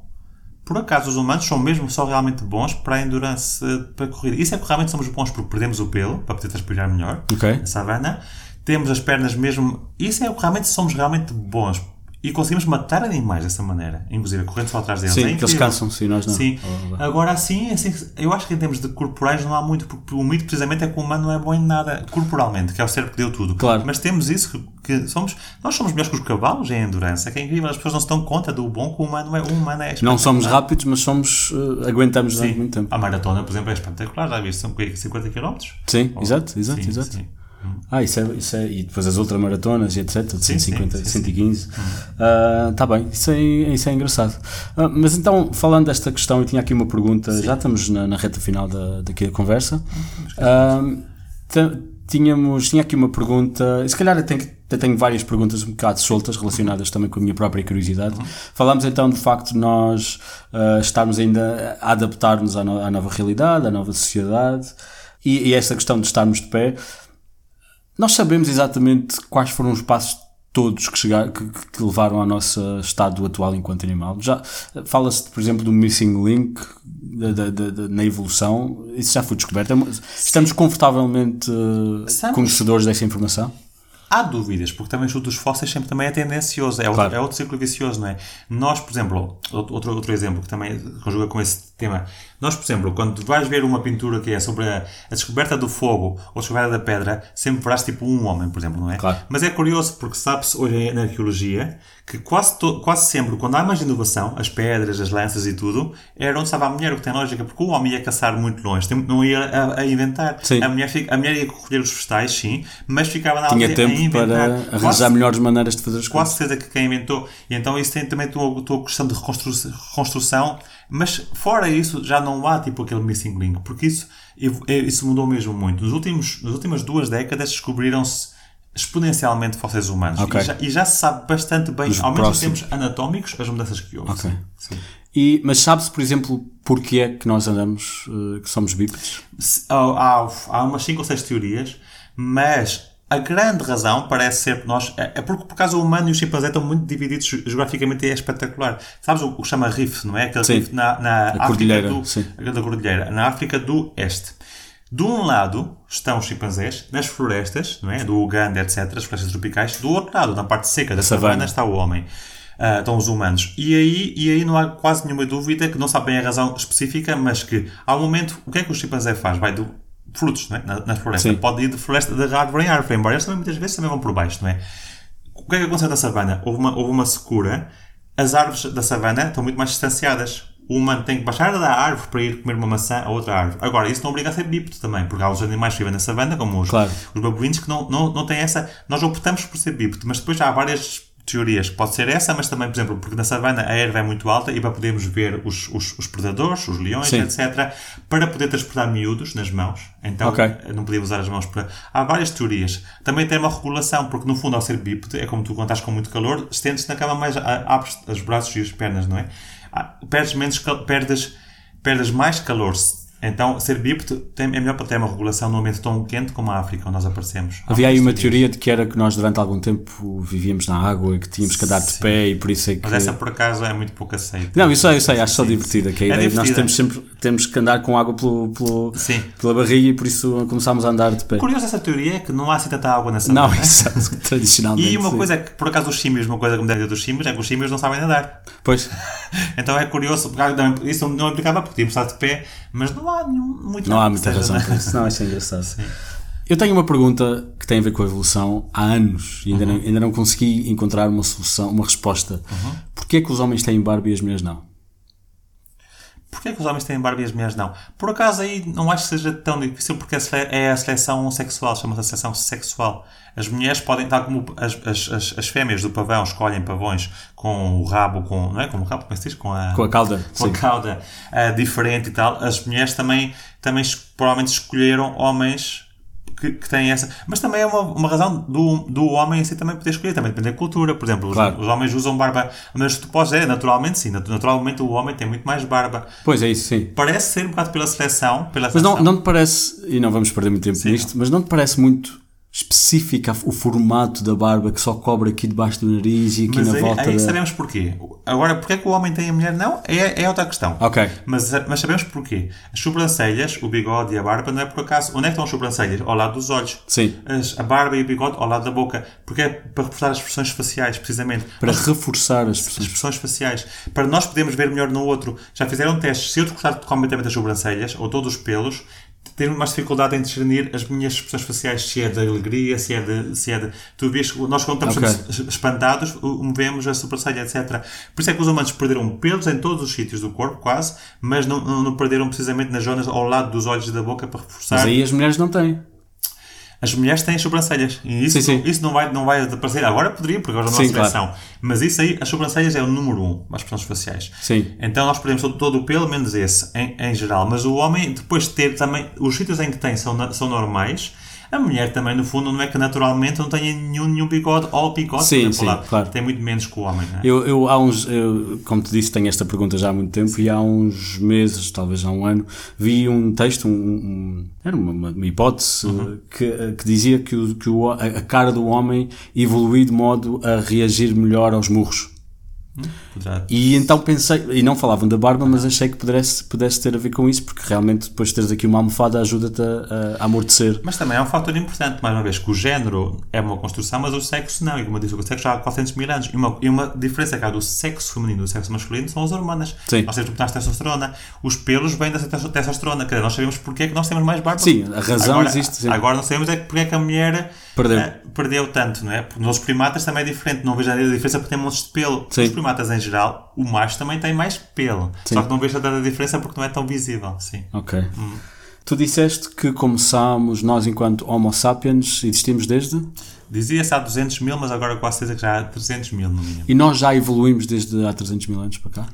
Por acaso os humanos são mesmo só realmente bons para a endurance para a corrida? Isso é que realmente somos bons porque perdemos o pelo para poder transpirar melhor Ok. na savana. Temos as pernas mesmo. Isso é o que realmente somos realmente bons. E conseguimos matar animais dessa maneira. Inclusive correndo só atrás deles. Sim, é eles cansam-se e nós não. Sim. Oh, Agora assim, assim, eu acho que em termos de corporais não há muito, porque o mito precisamente é que o humano não é bom em nada corporalmente, que é o cérebro que deu tudo. Claro. Mas temos isso que, que somos, nós somos melhores que os cavalos em endurance. É que é incrível, as pessoas não se dão conta do bom que o humano é. O humano é Não somos rápidos, mas somos. eh, aguentamos durante Sim. muito tempo. A maratona, por exemplo, é espetacular. Já viste? São o quê? 50 km? Sim, exato, exato, Sim, exato. sim. Ah, isso é, isso é. E depois as ultramaratonas e etc. De Sim, 150, sim, sim, 115. Está bem, isso é, isso é engraçado. Ah, mas então, falando desta questão, eu tinha aqui uma pergunta. Já estamos na, na reta final da, daqui da conversa. T- tínhamos, tinha aqui uma pergunta. e Se calhar eu tenho, eu tenho várias perguntas um bocado soltas relacionadas também com a minha própria curiosidade. Falámos então do facto de nós ah, estarmos ainda a adaptar-nos à, no- à nova realidade, à nova sociedade. E, e esta questão de estarmos de pé. Nós sabemos exatamente quais foram os passos todos que, chegaram, que, que levaram ao nosso estado atual enquanto animal. Já fala-se, por exemplo, do missing link da, da- da- na evolução. Isso já foi descoberto. É Estamos confortavelmente eh, Estamos. conhecedores dessa informação? Há dúvidas, porque também o estudo dos fósseis sempre também é tendencioso, é, outro, Claro. é outro ciclo vicioso, não é? Nós, por exemplo, outro, outro exemplo que também conjuga com esse tema, nós, por exemplo, quando vais ver uma pintura que é sobre a, a descoberta do fogo ou a descoberta da pedra, sempre verás tipo um homem, por exemplo, não é? Claro. Mas é curioso porque sabe-se hoje na arqueologia que quase, to- quase sempre, quando há mais inovação, as pedras, as lanças e tudo, era onde estava a mulher, o que tem lógica, porque o homem ia caçar muito longe, não ia a, a inventar. Sim. A, mulher, a mulher ia recolher os vegetais, sim, mas ficava na Tinha aldeia a tempo inventar. para Quase- arranjar melhores maneiras de fazer as Quase coisas. certeza que quem inventou. E então isso tem também a tua, tua questão de reconstru- reconstrução. Mas fora isso, já não há tipo aquele missing link. Porque isso, isso mudou mesmo muito. Nos últimos, nas últimas duas décadas descobriram-se exponencialmente fósseis humanos. Ok. E, já, e já se sabe bastante bem, Os ao menos em termos anatómicos, as mudanças que houve. Ok. Sim. E, mas sabe-se, por exemplo, porquê é que nós andamos, eh, que somos bípedes? Há, há umas 5 ou 6 teorias, mas a grande razão parece ser que nós. É é porque por causa o humano e o chimpanzé estão muito divididos ge- geograficamente e é espetacular. Sabes o que chama Rift, não é? Aquele Sim. Rift na, na África cordilheira, do, sim. da cordilheira, na África do Este. De um lado estão os chimpanzés, nas florestas, não é? Do Uganda, etc., as florestas tropicais. Do outro lado, na parte seca da savana. está o homem. Ah, estão os humanos. E aí, e aí não há quase nenhuma dúvida que não sabem a razão específica, mas que ao momento, o que é que o chimpanzé faz? Vai do frutos, é? na, na floresta. Sim. Pode ir de floresta de árvore em árvore, embora eles também muitas vezes também vão por baixo, não é? O que é que aconteceu na savana? Houve uma, houve uma secura, as árvores da savana estão muito mais distanciadas. O humano tem que baixar da árvore para ir comer uma maçã a outra árvore. Agora, isso não obriga a ser bípede também, porque há os animais que vivem na savana, como os, Claro. os babuínos, que não, não, não têm essa. Nós optamos por ser bípede, mas depois há várias teorias. Pode ser essa, mas também, por exemplo, porque na savana a erva é muito alta e para podermos ver os, os, os predadores, os leões, Sim. etc., para poder transportar miúdos nas mãos. Então, Ok. não podíamos usar as mãos para. Há várias teorias. Também tem uma regulação, porque no fundo, ao ser bípede, é como tu estás com muito calor, estendes na cama mais, a- abres os braços e as pernas, não é? Ah, Perdes menos, perdes, perdes mais calor. Então, ser bípede tem, é melhor para ter uma regulação num ambiente tão quente como a África, onde nós aparecemos. Havia aí uma teoria de que era que nós durante algum tempo vivíamos na água e que tínhamos que andar de Sim. pé e por isso é que... Mas essa, por acaso, é muito pouco aceita. Não, isso sei, eu sei, acho só divertida, que a É ideia de nós divertida. temos sempre temos que andar com água pelo, pelo- pela barriga e por isso começámos a andar de pé. Curioso essa teoria é que não há assim tanta água nessa Não, isso é tradicionalmente. E uma sim. coisa é que, por acaso, os símios, uma coisa que me deve dizer dos símios é que os símios não sabem nadar. Pois, [LAUGHS] Então é curioso, porque não- isso não implicava porque tínhamos estar de pé, mas não há nenhum, muito não há muita seja, razão né? para isso. Não, isso é engraçado. Eu tenho uma pergunta que tem a ver com a evolução há anos e ainda, Uhum. não, ainda não consegui encontrar uma solução, uma resposta. Porquê é que os homens têm barba e as mulheres não? Porquê é que os homens têm barba e as mulheres não? Por acaso aí não acho que seja tão difícil porque a é a seleção sexual, chama-se a seleção sexual. As mulheres podem, tal como as, as, as, as fêmeas do pavão escolhem pavões com o rabo, com, não é? Com o rabo, como é que se diz? Com a, Com a cauda? com a Sim. cauda ah, diferente e tal. As mulheres também, também provavelmente escolheram homens que, que têm essa. Mas também é uma, uma razão do, do homem em si também poder escolher, também depende da cultura. Por exemplo, os- Claro. os, homens usam barba, mas tu podes, é, naturalmente sim, natu- naturalmente o homem tem muito mais barba. Pois é isso, sim. Parece ser um bocado pela seleção, pela Mas não, seleção. não te parece, e não vamos perder muito tempo Sim, nisto, mas não te parece muito específica o formato da barba que só cobre aqui debaixo do nariz e aqui Mas na aí, volta aí da... sabemos porquê. Agora, porque é que o homem tem e a mulher não? É, é outra questão. Ok. Mas, mas sabemos porquê. As sobrancelhas, o bigode e a barba não é por acaso. Onde é que estão as sobrancelhas? Ao lado dos olhos. Sim. As- a barba e o bigode ao lado da boca. Porque é para reforçar as expressões faciais, precisamente. Para Nós- reforçar as as expressões. expressões faciais. Para nós podermos ver melhor no outro. Já fizeram testes. Se eu te cortar completamente as sobrancelhas ou todos os pelos, tenho mais dificuldade em discernir as minhas expressões faciais, se é de alegria, se é de. Se é de tu vês, nós quando estamos Ok. sempre espantados, movemos a sobrancelha, etc. Por isso é que os humanos perderam pelos em todos os sítios do corpo, quase, mas não, não, não perderam precisamente nas zonas ao lado dos olhos e da boca para reforçar. Mas aí as mulheres não têm. As mulheres têm sobrancelhas. E isso, Sim, sim. isso não, vai, não vai aparecer. Agora poderia, porque agora não há Sim, claro. seleção. Mas isso aí, as sobrancelhas é o número um, as expressões faciais. Sim. Então nós perdemos todo, todo o pelo, menos esse, em, em geral. Mas o homem, depois de ter também. Os sítios em que tem são, são normais. A mulher também, no fundo, não é que naturalmente não tenha nenhum, nenhum bigode ou bigode. Sim, sim, lá. claro. Tem muito menos que o homem, é? Eu, eu há uns, eu, como te disse, tenho esta pergunta já há muito tempo e há uns meses, talvez há um ano, vi um texto, um, um- era uma, uma- hipótese Uhum. que, que dizia que, o, que o, a a cara do homem evoluiu de modo a reagir melhor aos murros. Poderá- E então pensei, e não falavam da barba, mas achei que pudesse, pudesse ter a ver com isso, porque realmente depois de teres aqui uma almofada ajuda-te a, a amortecer. Mas também é um fator importante, mais uma vez, que o género é uma construção, mas o sexo não. E como eu disse, o sexo já há 400 mil anos. E uma, e uma diferença que há do sexo feminino e do sexo masculino são as hormonas. Sim. Nós temos mais testosterona. Os pelos vêm dessa testo- testosterona. Quer dizer, nós sabemos porque é que nós temos mais barba. Sim, a razão agora, existe, sim. Agora não sabemos é porque é que a mulher Perdeu. eh, perdeu tanto, não é? Porque nos primatas também é diferente. Não vejo a diferença porque tem montes de pelo. Sim. Os primatas em geral, o macho também tem mais pelo. Sim. Só que não vejo tanta diferença porque não é tão visível. Sim. Ok. Tu disseste que começámos, nós enquanto Homo sapiens, existimos desde? Dizia-se há 200 mil, mas agora quase certeza que já há 300 mil no mínimo. E nós já evoluímos desde há 300 mil anos para cá?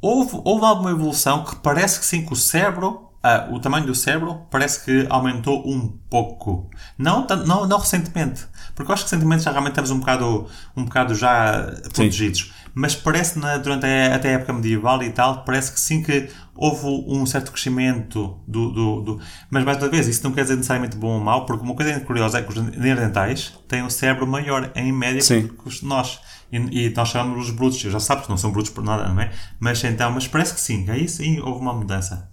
Houve, houve alguma evolução que parece que sim, que o cérebro, ah, o tamanho do cérebro, parece que aumentou um pouco. Não, não, não recentemente. Porque eu acho que recentemente já realmente estamos um bocado, um bocado já protegidos. Mas parece na, durante a, até a época medieval e tal, parece que sim que houve um certo crescimento do, do, do- Mas mais uma vez, isso não quer dizer necessariamente bom ou mau, porque uma coisa curiosa é que os neandertais têm um cérebro maior, em média, Sim. que os- nós. E, e nós chamamos os brutos, já sabes que não são brutos por nada, não é? Mas então, mas parece que sim, aí sim houve uma mudança.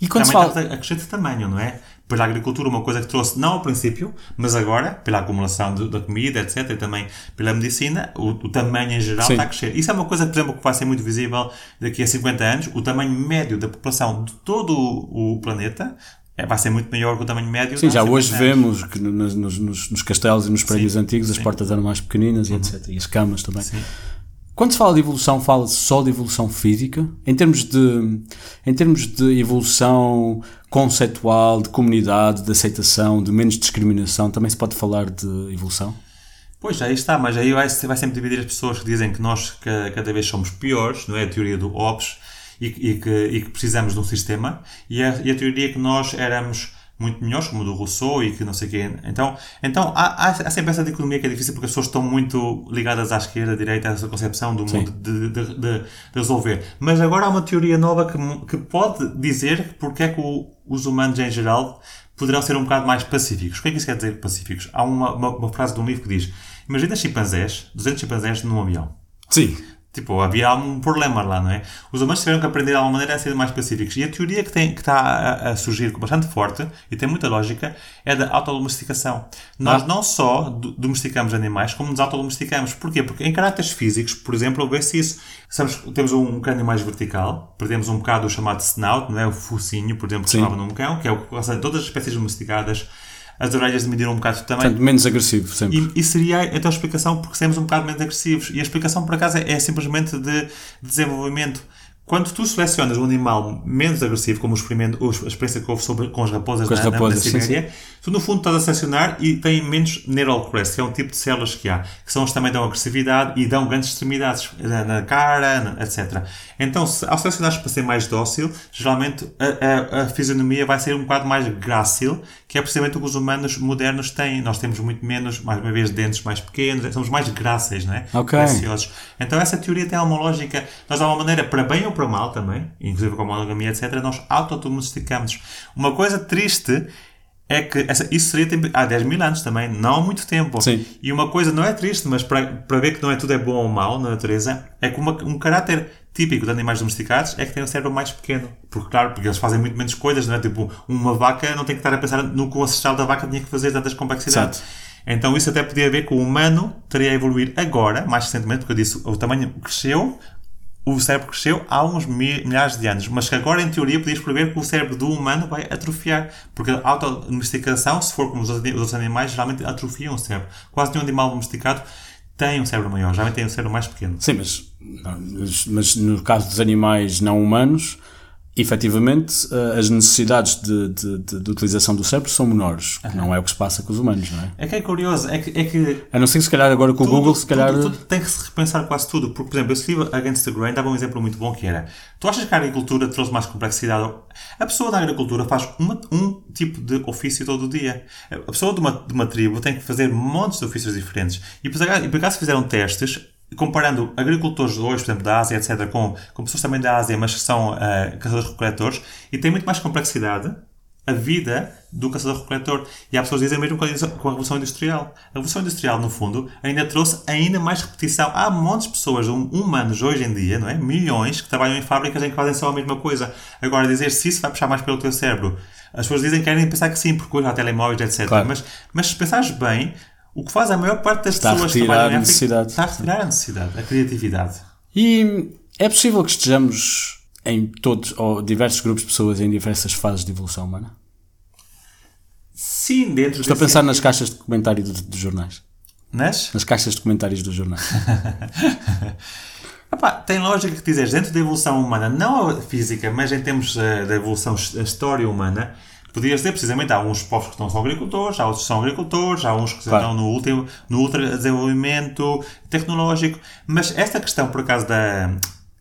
E quando se Também fala... está a crescer de tamanho, não é? Pela agricultura, uma coisa que trouxe, não ao princípio, mas agora, pela acumulação de- da comida, etc., e também pela medicina, o, o tamanho em geral Sim. está a crescer. Isso é uma coisa, por exemplo, que vai ser muito visível daqui a 50 anos. O tamanho médio da população de todo o, o planeta é, vai ser muito maior que o tamanho médio Sim, já há 50 hoje anos. vemos que no- nos, nos- nos- castelos e nos prédios antigos as sim. portas eram mais pequeninas e etc. E as camas também. Quando se fala de evolução, fala-se só de evolução física? Em termos de, em termos de evolução conceitual, de comunidade, de aceitação, de menos discriminação, também se pode falar de evolução? Pois, aí está, mas aí vai, vai sempre dividir as pessoas que dizem que nós ca- cada vez somos piores, não é? A teoria do Hobbes, e, e que, e que precisamos de um sistema, e a, e a teoria que nós éramos muito melhores, como o do Rousseau e que não sei o quê. Então, então há, há, sempre essa dicotomia que é difícil porque as pessoas estão muito ligadas à esquerda, à direita, a essa concepção do mundo de, de, de- de resolver. Mas agora há uma teoria nova que, que pode dizer porque é que o- os humanos em geral poderão ser um bocado mais pacíficos. O que é que isso quer dizer pacíficos? Há uma, uma, uma frase de um livro que diz Imagina chimpanzés, 200 chimpanzés num avião. Sim. Tipo, havia um problema lá, não é? Os humanos tiveram que aprender de alguma maneira a ser mais pacíficos. E a teoria que, tem, que está a, a surgir bastante forte, e tem muita lógica, é da autodomesticação. Nós Ah. não só do- domesticamos animais, como nos autodomesticamos. Porquê? Porque em caráteres físicos, por exemplo, vê-se isso. Sabes, temos um crânio mais vertical, perdemos um bocado o chamado snout, não é? O focinho, por exemplo, que se chamava num cão, que é o que todas as espécies domesticadas, as orelhas mediram um bocado também. Portanto, menos agressivo sempre. E, e seria então a explicação porque seremos um bocado menos agressivos. E a explicação, por acaso, é, é simplesmente de desenvolvimento. Quando tu selecionas um animal menos agressivo, como o a experiência que houve sobre, com as raposas, Com as na, na- raposas, na sim, Sibéria, tu no fundo estás a selecionar e tem menos neural crest, que é um tipo de células que há, que são as que também dão agressividade e dão grandes extremidades na, na cara, na- etc. Então, se, ao selecionares para ser mais dócil, geralmente a, a, a fisionomia vai ser um bocado mais grácil, que é precisamente o que os humanos modernos têm. Nós temos muito menos, mais uma vez, dentes mais pequenos, somos mais gráceis, não é? Então essa teoria tem uma lógica, nós de alguma maneira, para bem ou para mal também, inclusive com a monogamia, etc., nós autodomesticamos. Uma coisa triste é que essa- isso seria há 10 mil anos também, não há muito tempo. Sim. E uma coisa não é triste, mas para, para ver que não é tudo é bom ou mau na natureza, é que uma- um caráter típico de animais domesticados é que tem o cérebro mais pequeno. Porque, claro, porque eles fazem muito menos coisas, não é? Tipo, uma vaca não tem que estar a pensar no que o ancestral da vaca tinha que fazer tantas complexidades. Exato. Então isso até podia ver que o humano teria a evoluir agora, mais recentemente, porque eu disse, o tamanho cresceu, o cérebro cresceu há uns mi- milhares de anos, mas que agora, em teoria, podias prever que o cérebro do humano vai atrofiar, porque a autodomesticação, se for como os outros os outros animais, geralmente atrofiam o cérebro. Quase nenhum animal domesticado tem um cérebro maior, geralmente tem um cérebro mais pequeno. Sim, mas, mas no caso dos animais não humanos, efetivamente eh, as necessidades de, de, de- de utilização do cérebro são menores, que não é o que se passa com os humanos, não é? É que é curioso, é que, é que A não ser que se calhar agora com o Tudo, Google, se calhar. tudo- tudo tem que se repensar quase tudo. Porque, por exemplo, eu estive Against the Grain, dava um exemplo muito bom que era: tu achas que a agricultura trouxe mais complexidade? A pessoa da agricultura faz uma- um tipo de ofício todo o dia. A pessoa de uma, de uma tribo tem que fazer montes de ofícios diferentes. E por acaso fizeram testes. Comparando agricultores de hoje, por exemplo, da Ásia, etc., com, com pessoas também da Ásia, mas que são ah, caçadores-recoletores, e tem muito mais complexidade a vida do caçador-recoletor. E há pessoas que dizem mesmo com a, com a Revolução Industrial. A Revolução Industrial, no fundo, ainda trouxe ainda mais repetição. Há montes de pessoas, hum- humanos hoje em dia, não é? Milhões, que trabalham em fábricas em que fazem só a mesma coisa. Agora, dizer se isso vai puxar mais pelo teu cérebro. As pessoas dizem que querem pensar que sim, porque hoje há telemóveis, etc. Claro. Mas, mas se pensares bem, o que faz a maior parte das Está a pessoas que retirar a necessidade. Está a retirar a necessidade, a criatividade. E é possível que estejamos em todos ou diversos grupos de pessoas em diversas fases de evolução humana? Sim, dentro Estou a pensar nas caixas de comentário do- dos jornais. Nas? Nas caixas de comentários dos jornais. [LAUGHS] Epá, tem lógica que dizeres dentro da evolução humana, não a física, mas em termos eh, da evolução, a história humana, podias dizer precisamente há uns povos que estão são agricultores, há outros que são agricultores, há uns que Claro. estão no, último, no ultra desenvolvimento tecnológico, mas esta questão por acaso da.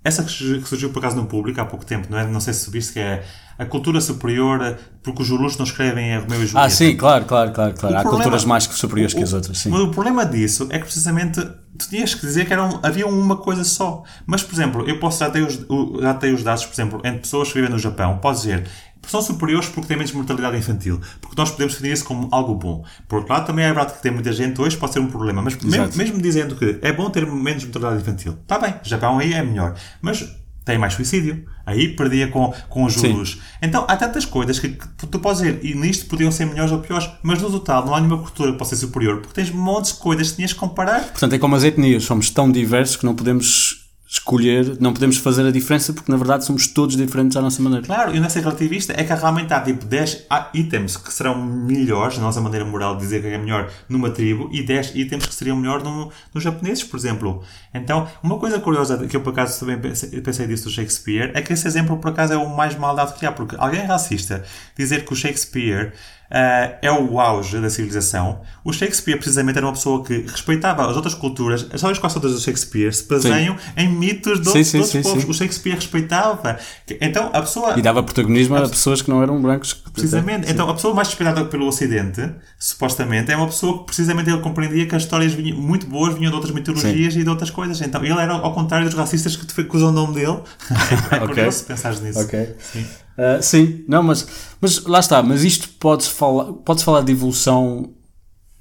Essa que surgiu- que por acaso no público há pouco tempo, não é? Não sei se viste que é a cultura superior, porque os Zulus não escrevem a Romeu e Julieta. Ah, sim, claro, claro, claro. claro. O Há problema- culturas mais que superiores que o- as outras, sim. Mas o problema disso é que precisamente tu tinhas que dizer que eram, havia uma coisa só. Mas, por exemplo, eu posso já ter os, já ter os dados, por exemplo, entre pessoas que vivem no Japão, posso dizer são superiores porque têm menos mortalidade infantil. Porque nós podemos definir isso como algo bom. Por outro lado, também é verdade que tem muita gente hoje, pode ser um problema. Mas mesmo, mesmo dizendo que é bom ter menos mortalidade infantil, está bem, Japão aí é melhor. Mas tem mais suicídio. Aí perdia com, com os Sim. juros. Então há tantas coisas que, que tu podes dizer, e nisto podiam ser melhores ou piores, mas no total não há nenhuma cultura que possa ser superior, porque tens montes de coisas que tinhas que comparar. Portanto, é como as etnias, somos tão diversos que não podemos escolher, não podemos fazer a diferença porque na verdade somos todos diferentes à nossa maneira. Claro, e é ser relativista, é que realmente há tipo 10 há itens que serão melhores, na nossa maneira moral de dizer que é melhor numa tribo, e 10 itens que seriam melhor no, nos japoneses, por exemplo. Então, uma coisa curiosa que eu por acaso também pensei, pensei disso do Shakespeare é que esse exemplo por acaso é o mais mal dado que há, porque alguém racista dizer que o Shakespeare ah, é o auge da civilização. O Shakespeare, precisamente, era uma pessoa que respeitava as outras culturas. As histórias quase todas do Shakespeare se baseiam em mitos de Sim, outros, sim, sim, povos. sim. O Shakespeare respeitava. Então, a pessoa. E dava protagonismo a pessoas que não eram brancos. Precisamente. Então, a pessoa mais respeitada pelo Ocidente, supostamente, é uma pessoa que precisamente ele compreendia que as histórias vinham, muito boas vinham de outras mitologias e de outras coisas. Então, ele era ao contrário dos racistas que, te- que usam o nome dele. [LAUGHS] É Ok. curioso pensares nisso. Ok. Sim. Uh, sim, não, mas, mas lá está, mas isto pode-se falar, pode falar de evolução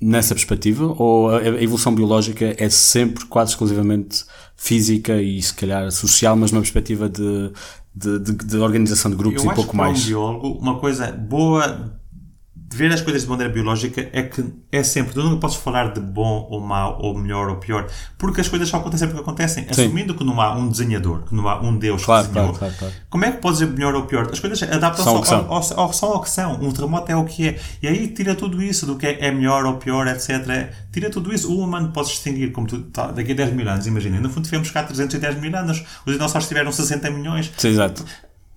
nessa perspectiva? Ou a evolução biológica é sempre quase exclusivamente física e se calhar social, mas numa perspectiva de, de, de, de organização de grupos Eu e pouco para mais? um biólogo, uma coisa boa ver as coisas de maneira biológica é que é sempre, tu nunca podes falar de bom ou mau, ou melhor ou pior, porque as coisas só acontecem porque acontecem. Sim. Assumindo que não há um desenhador, que não há um Deus Claro, que desenhou, claro, claro, como é que podes dizer melhor ou pior? As coisas adaptam-se ao, que são. ao, ao, ao que são. Um terremoto é o que é. E aí tira tudo isso do que é, é melhor ou pior, etc. Tira tudo isso. O humano pode se extinguir como tu, tá, daqui a 10 mil anos, imagina. No fundo tivemos cá 310 mil anos. Os dinossauros tiveram 60 milhões. Sim, exato.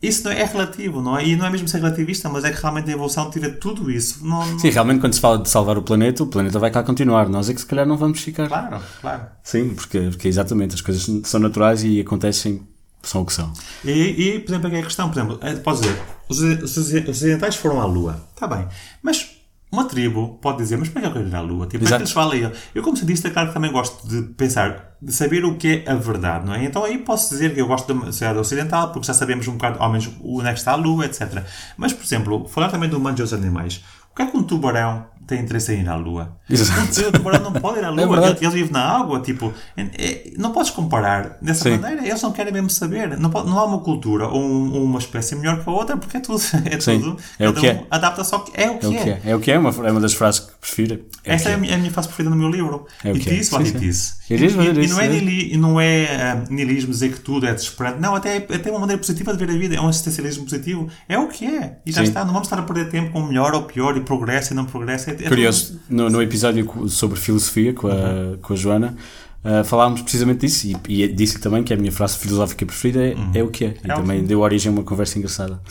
Isso não é, é relativo, não é? E não é mesmo ser relativista, mas é que realmente a evolução tira tudo isso. Não, não- Sim, realmente quando se fala de salvar o planeta, o planeta vai cá continuar. Nós é que se calhar não vamos ficar. Claro, claro. Sim, porque, porque exatamente as coisas são naturais e acontecem, são o que são. E, e, por exemplo, aqui é a questão, por exemplo, é, podes dizer, os, os ocidentais foram à Lua. Está bem. Mas uma tribo pode dizer, mas para que eu quero ir à Lua? Tipo, é que eles valem eu. Eu, como cientista, é claro que também gosto de pensar, de saber o que é a verdade, não é? Então aí posso dizer que eu gosto da sociedade ocidental, porque já sabemos um bocado, ao menos, onde é que está a Lua, etc. Mas, por exemplo, falar também do humanos e dos animais. O que é que um tubarão tem interesse em ir à Lua? Exato. O tubarão não pode ir à [LAUGHS] Lua, verdade. ele, ele vive na água, tipo, é- é- não podes comparar dessa Sim. maneira, eles não querem mesmo saber. Não, pode- não há uma cultura ou, um- ou uma espécie melhor que a outra, porque é tudo. [LAUGHS] É Sim. tudo É o que um é. Adapta-se ao que é o que É o que é. É o que é, uma, é uma das frases que prefiro. É que é a minha, a minha frase preferida no meu livro. É o que é. disse, Sim, what sim. it is. It E, is what it e- e is, não é, é. não é nihilismo dizer que tudo é desesperante. Não, até, até uma maneira positiva de ver a vida. É um existencialismo positivo. É o que é. E já Sim. está. Não vamos estar a perder tempo com melhor ou pior e progresso e não progresso. É, é Curioso, no, no episódio sobre filosofia com a, Uhum. com a Joana, uh, falámos precisamente disso e, e disse também que a minha frase filosófica preferida é, é o que é. E É também é. deu origem a uma conversa engraçada.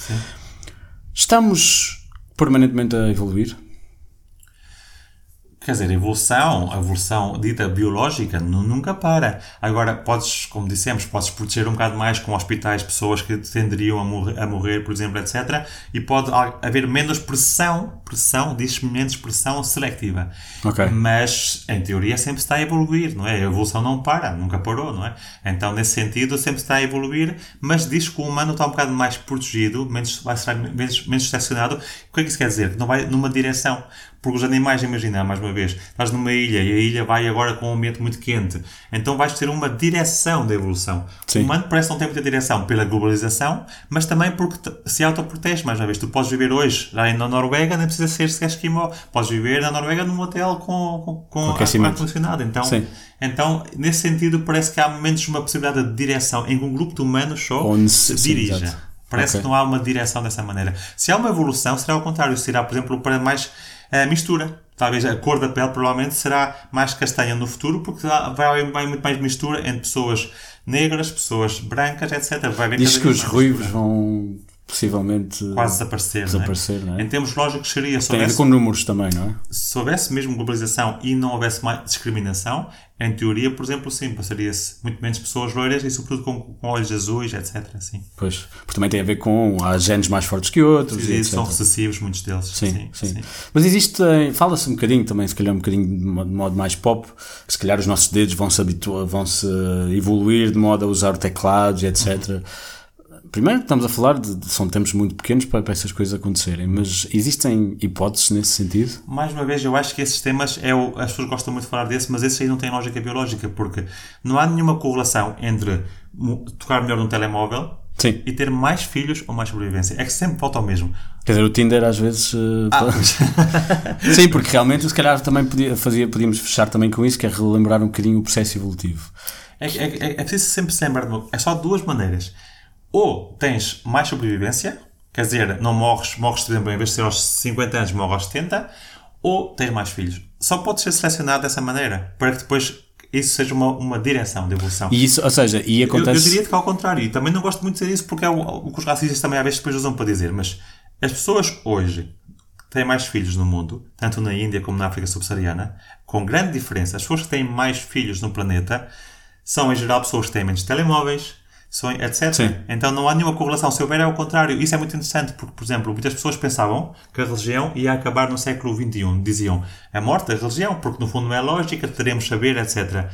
Estamos permanentemente a evoluir? Quer dizer, a evolução, a evolução dita biológica nu- nunca para. Agora, podes, como dissemos, podes proteger um bocado mais com hospitais pessoas que tenderiam a morrer, a morrer por exemplo, etc. E pode ha- haver menos pressão, pressão, diz menos pressão seletiva. Ok. Mas, em teoria, sempre está a evoluir, não é? A evolução não para, nunca parou, não é? Então, nesse sentido, sempre está a evoluir, mas diz que o humano está um bocado mais protegido, menos, vai ser menos, menos estacionado. O que é que isso quer dizer? Não vai numa direção. Porque os animais, imagina, mais uma vez, estás numa ilha e a ilha vai agora com um ambiente muito quente. Então vais ter uma direção da evolução. Sim. O humano parece não tem muita direção pela globalização, mas também porque se autoprotege, mais uma vez. Tu podes viver hoje lá na Noruega, nem precisa ser sequer esquimó. Podes viver na Noruega num hotel com, com, com ar-condicionado. Então, Sim. então, nesse sentido, parece que há menos uma possibilidade de direção em que um grupo de humanos só Onde se se- dirija. Parece Ok. que não há uma direção dessa maneira. Se há uma evolução, será ao contrário. Será, por exemplo, para mais eh, mistura. Talvez a cor da pele provavelmente será mais castanha no futuro, porque vai haver muito mais mistura entre pessoas negras, pessoas brancas, etc. Vai haver Diz que os ruivos vão possivelmente quase desaparecer. desaparecer, não é? Em termos lógicos, seria se Tem a ver com números também, não é? se houvesse mesmo globalização e não houvesse mais discriminação, em teoria, por exemplo, sim, passaria-se muito menos pessoas loiras e, sobretudo, com, com olhos azuis, etc. Sim. Pois, porque também tem a ver com há genes mais fortes que outros. E e são recessivos, muitos deles. Sim, sim, Mas existe, eh, fala-se um bocadinho também, se calhar um bocadinho de mo- de modo mais pop, se calhar os nossos dedos vão se habituar, vão se evoluir de modo a usar teclados, etc. Primeiro, estamos a falar de, de- são tempos muito pequenos para, para essas coisas acontecerem, mas existem hipóteses nesse sentido? Mais uma vez, eu acho que esses temas, é o, as pessoas gostam muito de falar desse, mas esses aí não têm lógica biológica, porque não há nenhuma correlação entre tocar melhor num telemóvel Sim. e ter mais filhos ou mais sobrevivência. É que sempre volta ao mesmo. Quer dizer, o Tinder às vezes. eh, Ah, [LAUGHS] Sim, porque realmente, se calhar, também podia, fazia, podíamos fechar também com isso, que é relembrar um bocadinho o processo evolutivo. É, é, é, é preciso sempre se lembrar de uma É só duas maneiras. Ou tens mais sobrevivência, quer dizer, não morres, morres, por exemplo, em vez de ser aos 50 anos, morres aos 70, ou tens mais filhos. Só pode ser selecionado dessa maneira, para que depois isso seja uma, uma direção de evolução. E isso, ou seja, e Eu, acontece. eu diria que ao contrário, e também não gosto muito de dizer isso porque é o, o que os racistas também às vezes depois usam para dizer, mas as pessoas hoje que têm mais filhos no mundo, tanto na Índia como na África subsaariana, com grande diferença, as pessoas que têm mais filhos no planeta são em geral pessoas que têm menos telemóveis, são, etc. Sim. Então não há nenhuma correlação. Se houver é ao contrário. Isso é muito interessante porque, por exemplo, muitas pessoas pensavam que a religião ia acabar no século XXI. Diziam a morte da religião, porque no fundo não é lógica, teremos saber, etc.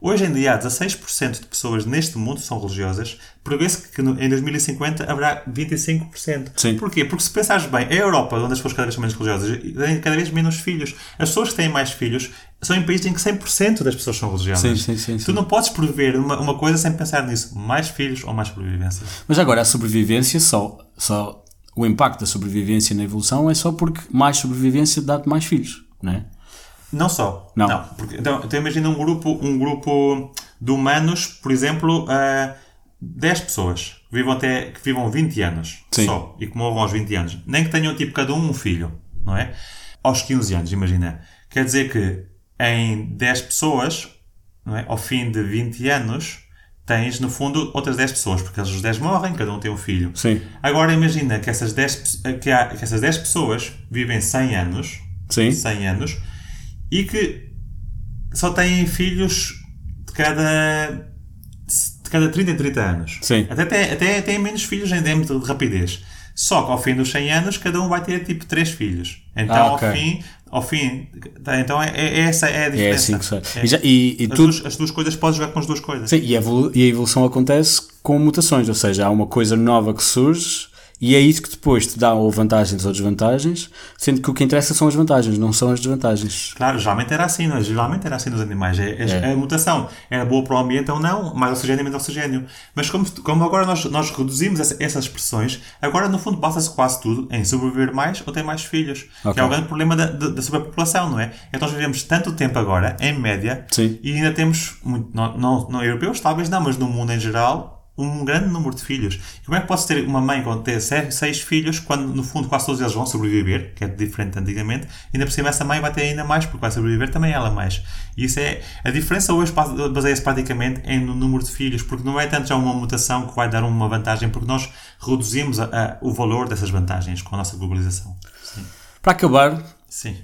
Hoje em dia, 16% de pessoas neste mundo são religiosas. Prevê-se que em 2050 haverá 25%. Sim. Porquê? Porque se pensares bem, a Europa, onde as pessoas cada vez são menos religiosas, têm cada vez menos filhos. As pessoas que têm mais filhos são em países em que 100% das pessoas são religiosas. Sim, sim, sim, sim. Tu não podes prever uma, uma coisa sem pensar nisso. Mais filhos ou mais sobrevivência. Mas agora a sobrevivência só, só o impacto da sobrevivência na evolução é só porque mais sobrevivência dá-te mais filhos, não é? Não só. Não. porque, então, então imagina um grupo, um grupo de humanos, por exemplo, uh, 10 pessoas vivam até, que vivam 20 anos Sim. só e que morram aos 20 anos. Nem que tenham tipo cada um um filho, não é? Aos 15 anos, imagina. Quer dizer que em 10 pessoas, não é? ao fim de 20 anos, tens no fundo outras 10 pessoas, porque eles os 10 morrem, cada um tem um filho. Sim. Agora imagina que essas 10, pe- que, há, que essas 10 pessoas vivem 100 anos, Sim. 100 anos, e que só têm filhos de cada, de cada 30 em 30 anos. Sim. Até, têm- até têm menos filhos em termos de rapidez. Só que ao fim dos 100 anos, cada um vai ter tipo 3 filhos. Então, Ah, ok. ao fim, ao fim, então é, é- essa é a É diferença. assim que. É. E, já- e- e As, tudo, duas, as duas coisas podes jogar com as duas coisas. Sim, e a evolução acontece com mutações, ou seja, há uma coisa nova que surge e é isso que depois te dá ou vantagens ou desvantagens, sendo que o que interessa são as vantagens, não são as desvantagens. Claro, geralmente era assim, não é? Geralmente era assim nos animais. É, é- É. A mutação era boa para o ambiente ou não, mais oxigênio, menos oxigênio. Mas como, como agora nós, nós reduzimos essa- essas expressões, agora no fundo basa-se quase tudo em sobreviver mais ou ter mais filhos. Que Ok. é o grande problema da, da, da superpopulação, não é? É que nós vivemos tanto tempo agora, em média, Sim. e ainda temos, muito, não, não, não europeus, talvez não, mas no mundo em geral, um grande número de filhos. E como é que pode ter uma mãe quando ter seis, filhos, quando no fundo quase todos eles vão sobreviver, que é diferente de antigamente, ainda por cima essa mãe vai ter ainda mais, porque vai sobreviver também ela mais. E isso é, a diferença hoje base- baseia-se praticamente em no número de filhos, porque não é tanto já uma mutação que vai dar uma vantagem, porque nós reduzimos a- a- o valor dessas vantagens com a nossa globalização. Sim. Para acabar, Sim.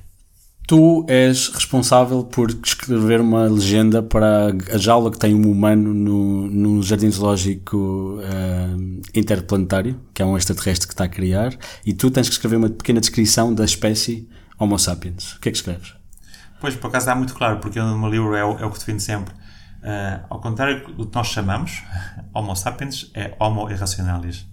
Tu és responsável por escrever uma legenda para a jaula que tem um humano no, no Jardim Zoológico eh, Interplanetário, que é um extraterrestre que está a criar, e tu tens que escrever uma pequena descrição da espécie Homo sapiens. O que é que escreves? Pois, por acaso está muito claro, porque no meu livro é o, é o que defino sempre. Ah, ao contrário do que nós chamamos, [LAUGHS] Homo sapiens é Homo irrationalis.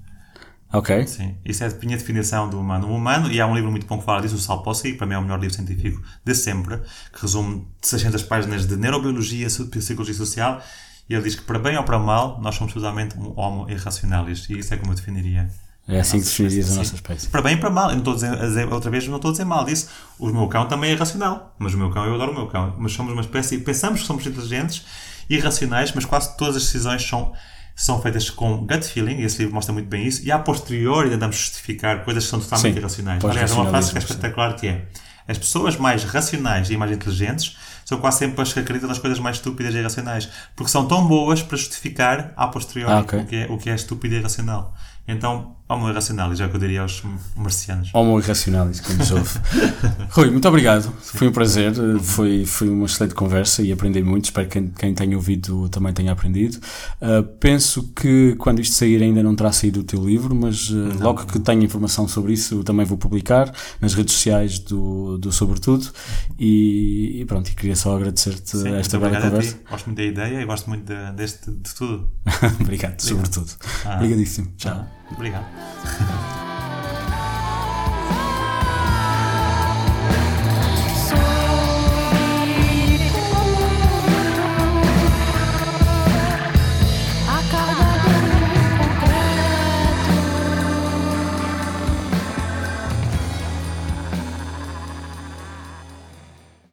Ok. Sim, isso é a minha definição do humano. O humano, e há um livro muito bom que fala disso, o Salpossi, que para mim é o melhor livro científico de sempre, que resume 600 páginas de neurobiologia, psicologia social, e ele diz que para bem ou para mal, nós somos totalmente um Homo irrationalis, e isso é como eu definiria. É assim que definirias a nossa espécie. Para bem e para mal. Eu não estou a dizer- outra vez, não estou a dizer mal disso. O meu cão também é racional. Mas o meu cão, eu adoro o meu cão. Mas somos uma espécie, pensamos que somos inteligentes e racionais, mas quase todas as decisões são, são feitas com gut feeling, e esse livro mostra muito bem isso, e a posteriori tentamos justificar coisas que são totalmente Sim, irracionais. Aliás, há uma frase que é espetacular que é as pessoas mais racionais e mais inteligentes são quase sempre as que acreditam nas coisas mais estúpidas e irracionais, porque são tão boas para justificar a posteriori Ah, ok. o, que é, o que é estúpido e irracional. Então, homo irracionalis, é o que eu diria aos marcianos. Homo irracionalis, que nos ouve. [LAUGHS] Rui, muito obrigado. Foi um prazer. Foi, foi uma excelente conversa e aprendi muito. Espero que quem, quem tenha ouvido também tenha aprendido. Uh, penso que quando isto sair ainda não terá saído o teu livro, mas uh, logo que tenha informação sobre isso também vou publicar nas redes sociais do, do Sobretudo. E, e pronto, e queria só agradecer-te esta bela obrigado a conversa. ti. Gosto muito da ideia e gosto muito de, deste, de tudo. [LAUGHS] obrigado, sobretudo. Ah. Obrigadíssimo. Tchau. Obrigado. [LAUGHS]